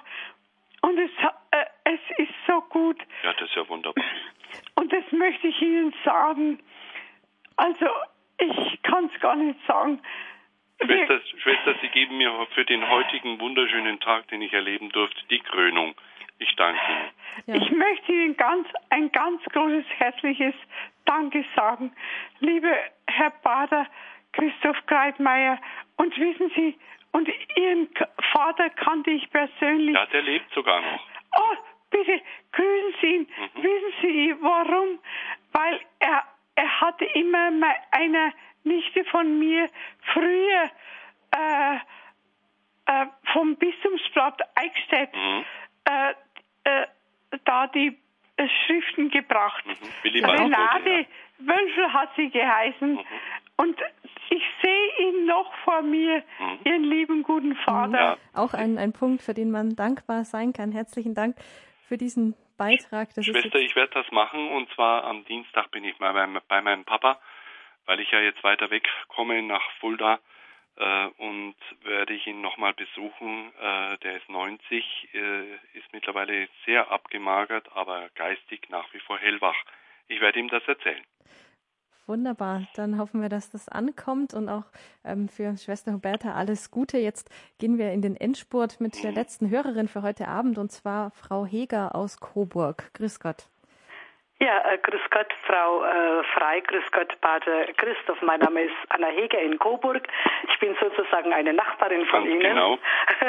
Und es, äh, es ist so gut. Ja, das ist ja wunderbar. Und das möchte ich Ihnen sagen. Also, ich kann es gar nicht sagen. Schwester, Schwester, Sie geben mir für den heutigen wunderschönen Tag, den ich erleben durfte, die Krönung. Ich danke Ihnen. Ich möchte Ihnen ganz, ein ganz großes, herzliches Danke sagen. Liebe Herr Bader, Christoph Kreitmeier, und wissen Sie, und Ihren Vater kannte ich persönlich. Ja, der lebt sogar noch. Oh, bitte grüßen Sie ihn. Wissen Sie warum? Weil er, er hatte immer mal eine Nichte von mir früher äh, äh, vom Bistumsblatt Eichstätt äh, äh, da die äh, Schriften gebracht. Willi Bartelt, Renate Wölfel hat sie geheißen. Und ich sehe ihn noch vor mir, ihren lieben guten Vater. Auch ein, ein Punkt, für den man dankbar sein kann. Herzlichen Dank für diesen Beitrag. Das Schwester, ich werde das machen und zwar am Dienstag bin ich mal bei, bei meinem Papa, weil ich ja jetzt weiter wegkomme nach Fulda äh, und werde ich ihn nochmal besuchen. Äh, der ist 90, äh, ist mittlerweile sehr abgemagert, aber geistig nach wie vor hellwach. Ich werde ihm das erzählen. Wunderbar, dann hoffen wir, dass das ankommt und auch ähm, für Schwester Huberta alles Gute. Jetzt gehen wir in den Endspurt mit der letzten Hörerin für heute Abend und zwar Frau Heger aus Coburg. Grüß Gott. Ja, äh, grüß Gott, Frau äh, Frei, grüß Gott, Pater Christoph. Mein Name ist Anna Heger in Coburg. Ich bin sozusagen eine Nachbarin von Ganz Ihnen genau.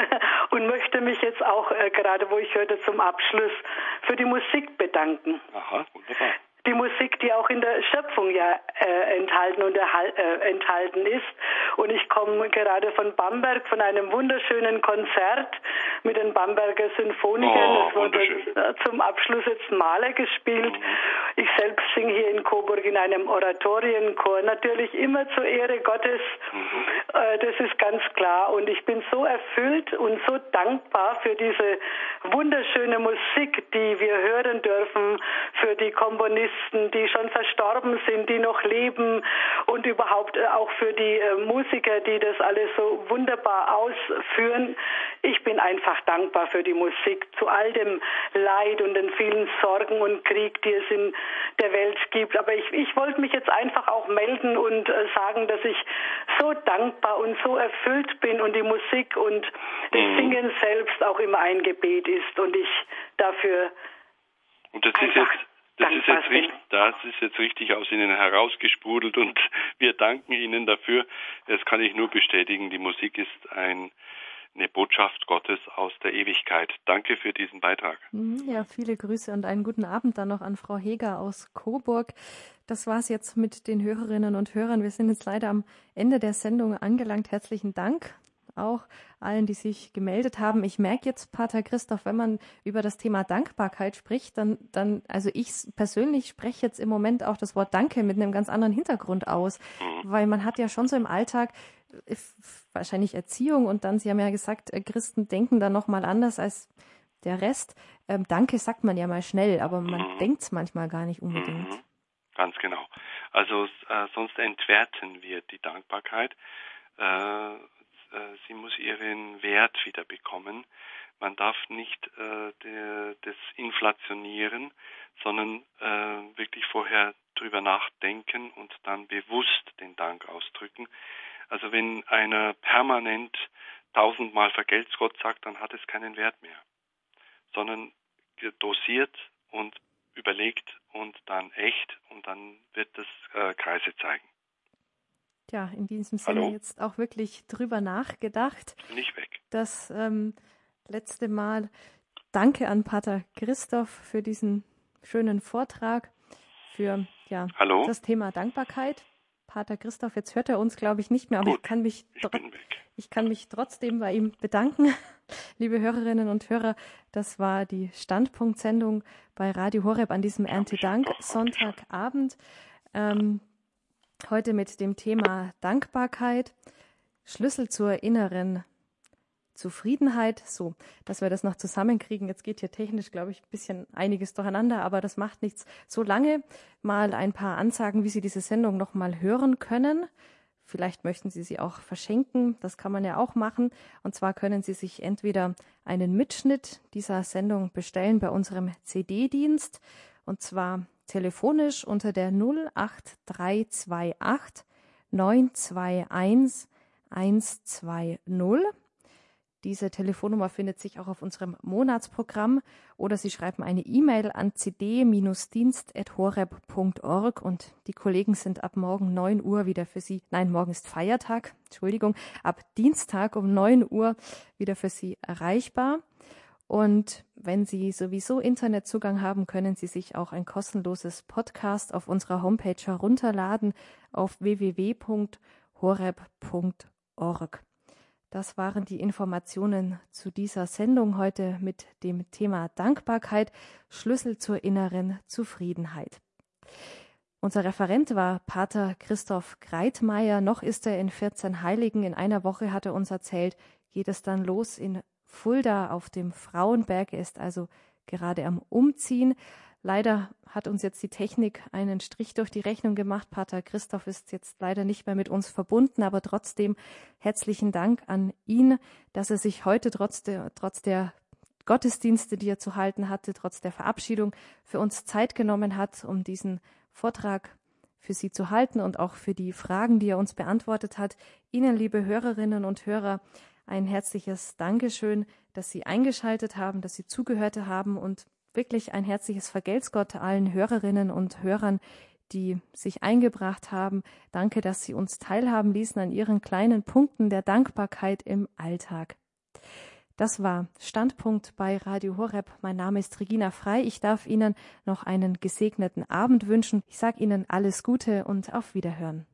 und möchte mich jetzt auch äh, gerade, wo ich hörte, zum Abschluss für die Musik bedanken. Aha, wunderbar. Die Musik, die auch in der Schöpfung ja äh, enthalten und erhal- äh, enthalten ist. Und ich komme gerade von Bamberg, von einem wunderschönen Konzert mit den Bamberger Sinfonikern. Oh, es wurde äh, zum Abschluss jetzt Maler gespielt. Ich selbst singe hier in Coburg in einem Oratorienchor. Natürlich immer zur Ehre Gottes. Äh, das ist ganz klar. Und ich bin so erfüllt und so dankbar für diese wunderschöne Musik, die wir hören dürfen, für die Komponisten, die schon verstorben sind, die noch leben und überhaupt äh, auch für die äh, Musiker, die das alles so wunderbar ausführen. Ich bin einfach dankbar für die Musik, zu all dem Leid und den vielen Sorgen und Krieg, die es in der Welt gibt. Aber ich, ich wollte mich jetzt einfach auch melden und äh, sagen, dass ich so dankbar und so erfüllt bin und die Musik und das Mhm. Singen selbst auch immer ein Gebet ist und ich dafür Und das ist jetzt das ist jetzt richtig, das ist jetzt richtig aus Ihnen herausgesprudelt und wir danken Ihnen dafür. Das kann ich nur bestätigen. Die Musik ist ein, eine Botschaft Gottes aus der Ewigkeit. Danke für diesen Beitrag. Mhm, Ja, viele Grüße und einen guten Abend dann noch an Frau Heger aus Coburg. Das war's jetzt mit den Hörerinnen und Hörern. Wir sind jetzt leider am Ende der Sendung angelangt. Herzlichen Dank auch allen, die sich gemeldet haben. Ich merke jetzt, Pater Christoph, wenn man über das Thema Dankbarkeit spricht, dann, dann, also ich persönlich spreche jetzt im Moment auch das Wort Danke mit einem ganz anderen Hintergrund aus, weil man hat ja schon so im Alltag äh, wahrscheinlich Erziehung und dann, Sie haben ja gesagt, äh, Christen denken da nochmal anders als der Rest. Ähm, Danke sagt man ja mal schnell, aber man denkt es manchmal gar nicht unbedingt. Mhm. Ganz genau. Also äh, sonst entwerten wir die Dankbarkeit. Äh, äh, sie muss ihren Wert wieder bekommen. Man darf nicht äh, der, das inflationieren, sondern äh, wirklich vorher drüber nachdenken und dann bewusst den Dank ausdrücken. Also wenn einer permanent tausendmal vergelt's Gott sagt, dann hat es keinen Wert mehr, sondern dosiert und überlegt und dann echt und dann wird das äh, Kreise zeigen. Ja, in diesem Sinne Hallo? jetzt auch wirklich drüber nachgedacht. Bin ich weg. Das ähm, letzte Mal danke an Pater Christoph für diesen schönen Vortrag, für ja, Hallo? das Thema Dankbarkeit. Pater Christoph, jetzt hört er uns, glaube ich, nicht mehr, aber Gut, ich kann mich Ich ich kann mich trotzdem bei ihm bedanken. Liebe Hörerinnen und Hörer, das war die Standpunktsendung bei Radio Horeb an diesem Erntedank Sonntagabend. Ähm, heute mit dem Thema Dankbarkeit, Schlüssel zur inneren Zufriedenheit. So, dass wir das noch zusammenkriegen. Jetzt geht hier technisch, glaube ich, ein bisschen einiges durcheinander, aber das macht nichts. So lange mal ein paar Ansagen, wie Sie diese Sendung nochmal hören können. Vielleicht möchten Sie sie auch verschenken. Das kann man ja auch machen. Und zwar können Sie sich entweder einen Mitschnitt dieser Sendung bestellen bei unserem CD-Dienst. Und zwar telefonisch unter der 08328 921 120. Diese Telefonnummer findet sich auch auf unserem Monatsprogramm oder Sie schreiben eine E-Mail an cd-dienst.horeb.org und die Kollegen sind ab morgen 9 Uhr wieder für Sie, nein, morgen ist Feiertag, Entschuldigung, ab Dienstag um 9 Uhr wieder für Sie erreichbar. Und wenn Sie sowieso Internetzugang haben, können Sie sich auch ein kostenloses Podcast auf unserer Homepage herunterladen auf www.horeb.org. Das waren die Informationen zu dieser Sendung heute mit dem Thema Dankbarkeit, Schlüssel zur inneren Zufriedenheit. Unser Referent war Pater Christoph Greitmeier. Noch ist er in 14 Heiligen. In einer Woche hat er uns erzählt, geht es dann los in Fulda auf dem Frauenberg. Er ist also gerade am Umziehen. Leider hat uns jetzt die Technik einen Strich durch die Rechnung gemacht. Pater Christoph ist jetzt leider nicht mehr mit uns verbunden, aber trotzdem herzlichen Dank an ihn, dass er sich heute trotz der, trotz der Gottesdienste, die er zu halten hatte, trotz der Verabschiedung für uns Zeit genommen hat, um diesen Vortrag für Sie zu halten und auch für die Fragen, die er uns beantwortet hat. Ihnen, liebe Hörerinnen und Hörer, ein herzliches Dankeschön, dass Sie eingeschaltet haben, dass Sie zugehört haben und wirklich ein herzliches Vergelt's Gott allen Hörerinnen und Hörern, die sich eingebracht haben. Danke, dass Sie uns teilhaben ließen an Ihren kleinen Punkten der Dankbarkeit im Alltag. Das war Standpunkt bei Radio Horeb. Mein Name ist Regina Frei. Ich darf Ihnen noch einen gesegneten Abend wünschen. Ich sage Ihnen alles Gute und auf Wiederhören.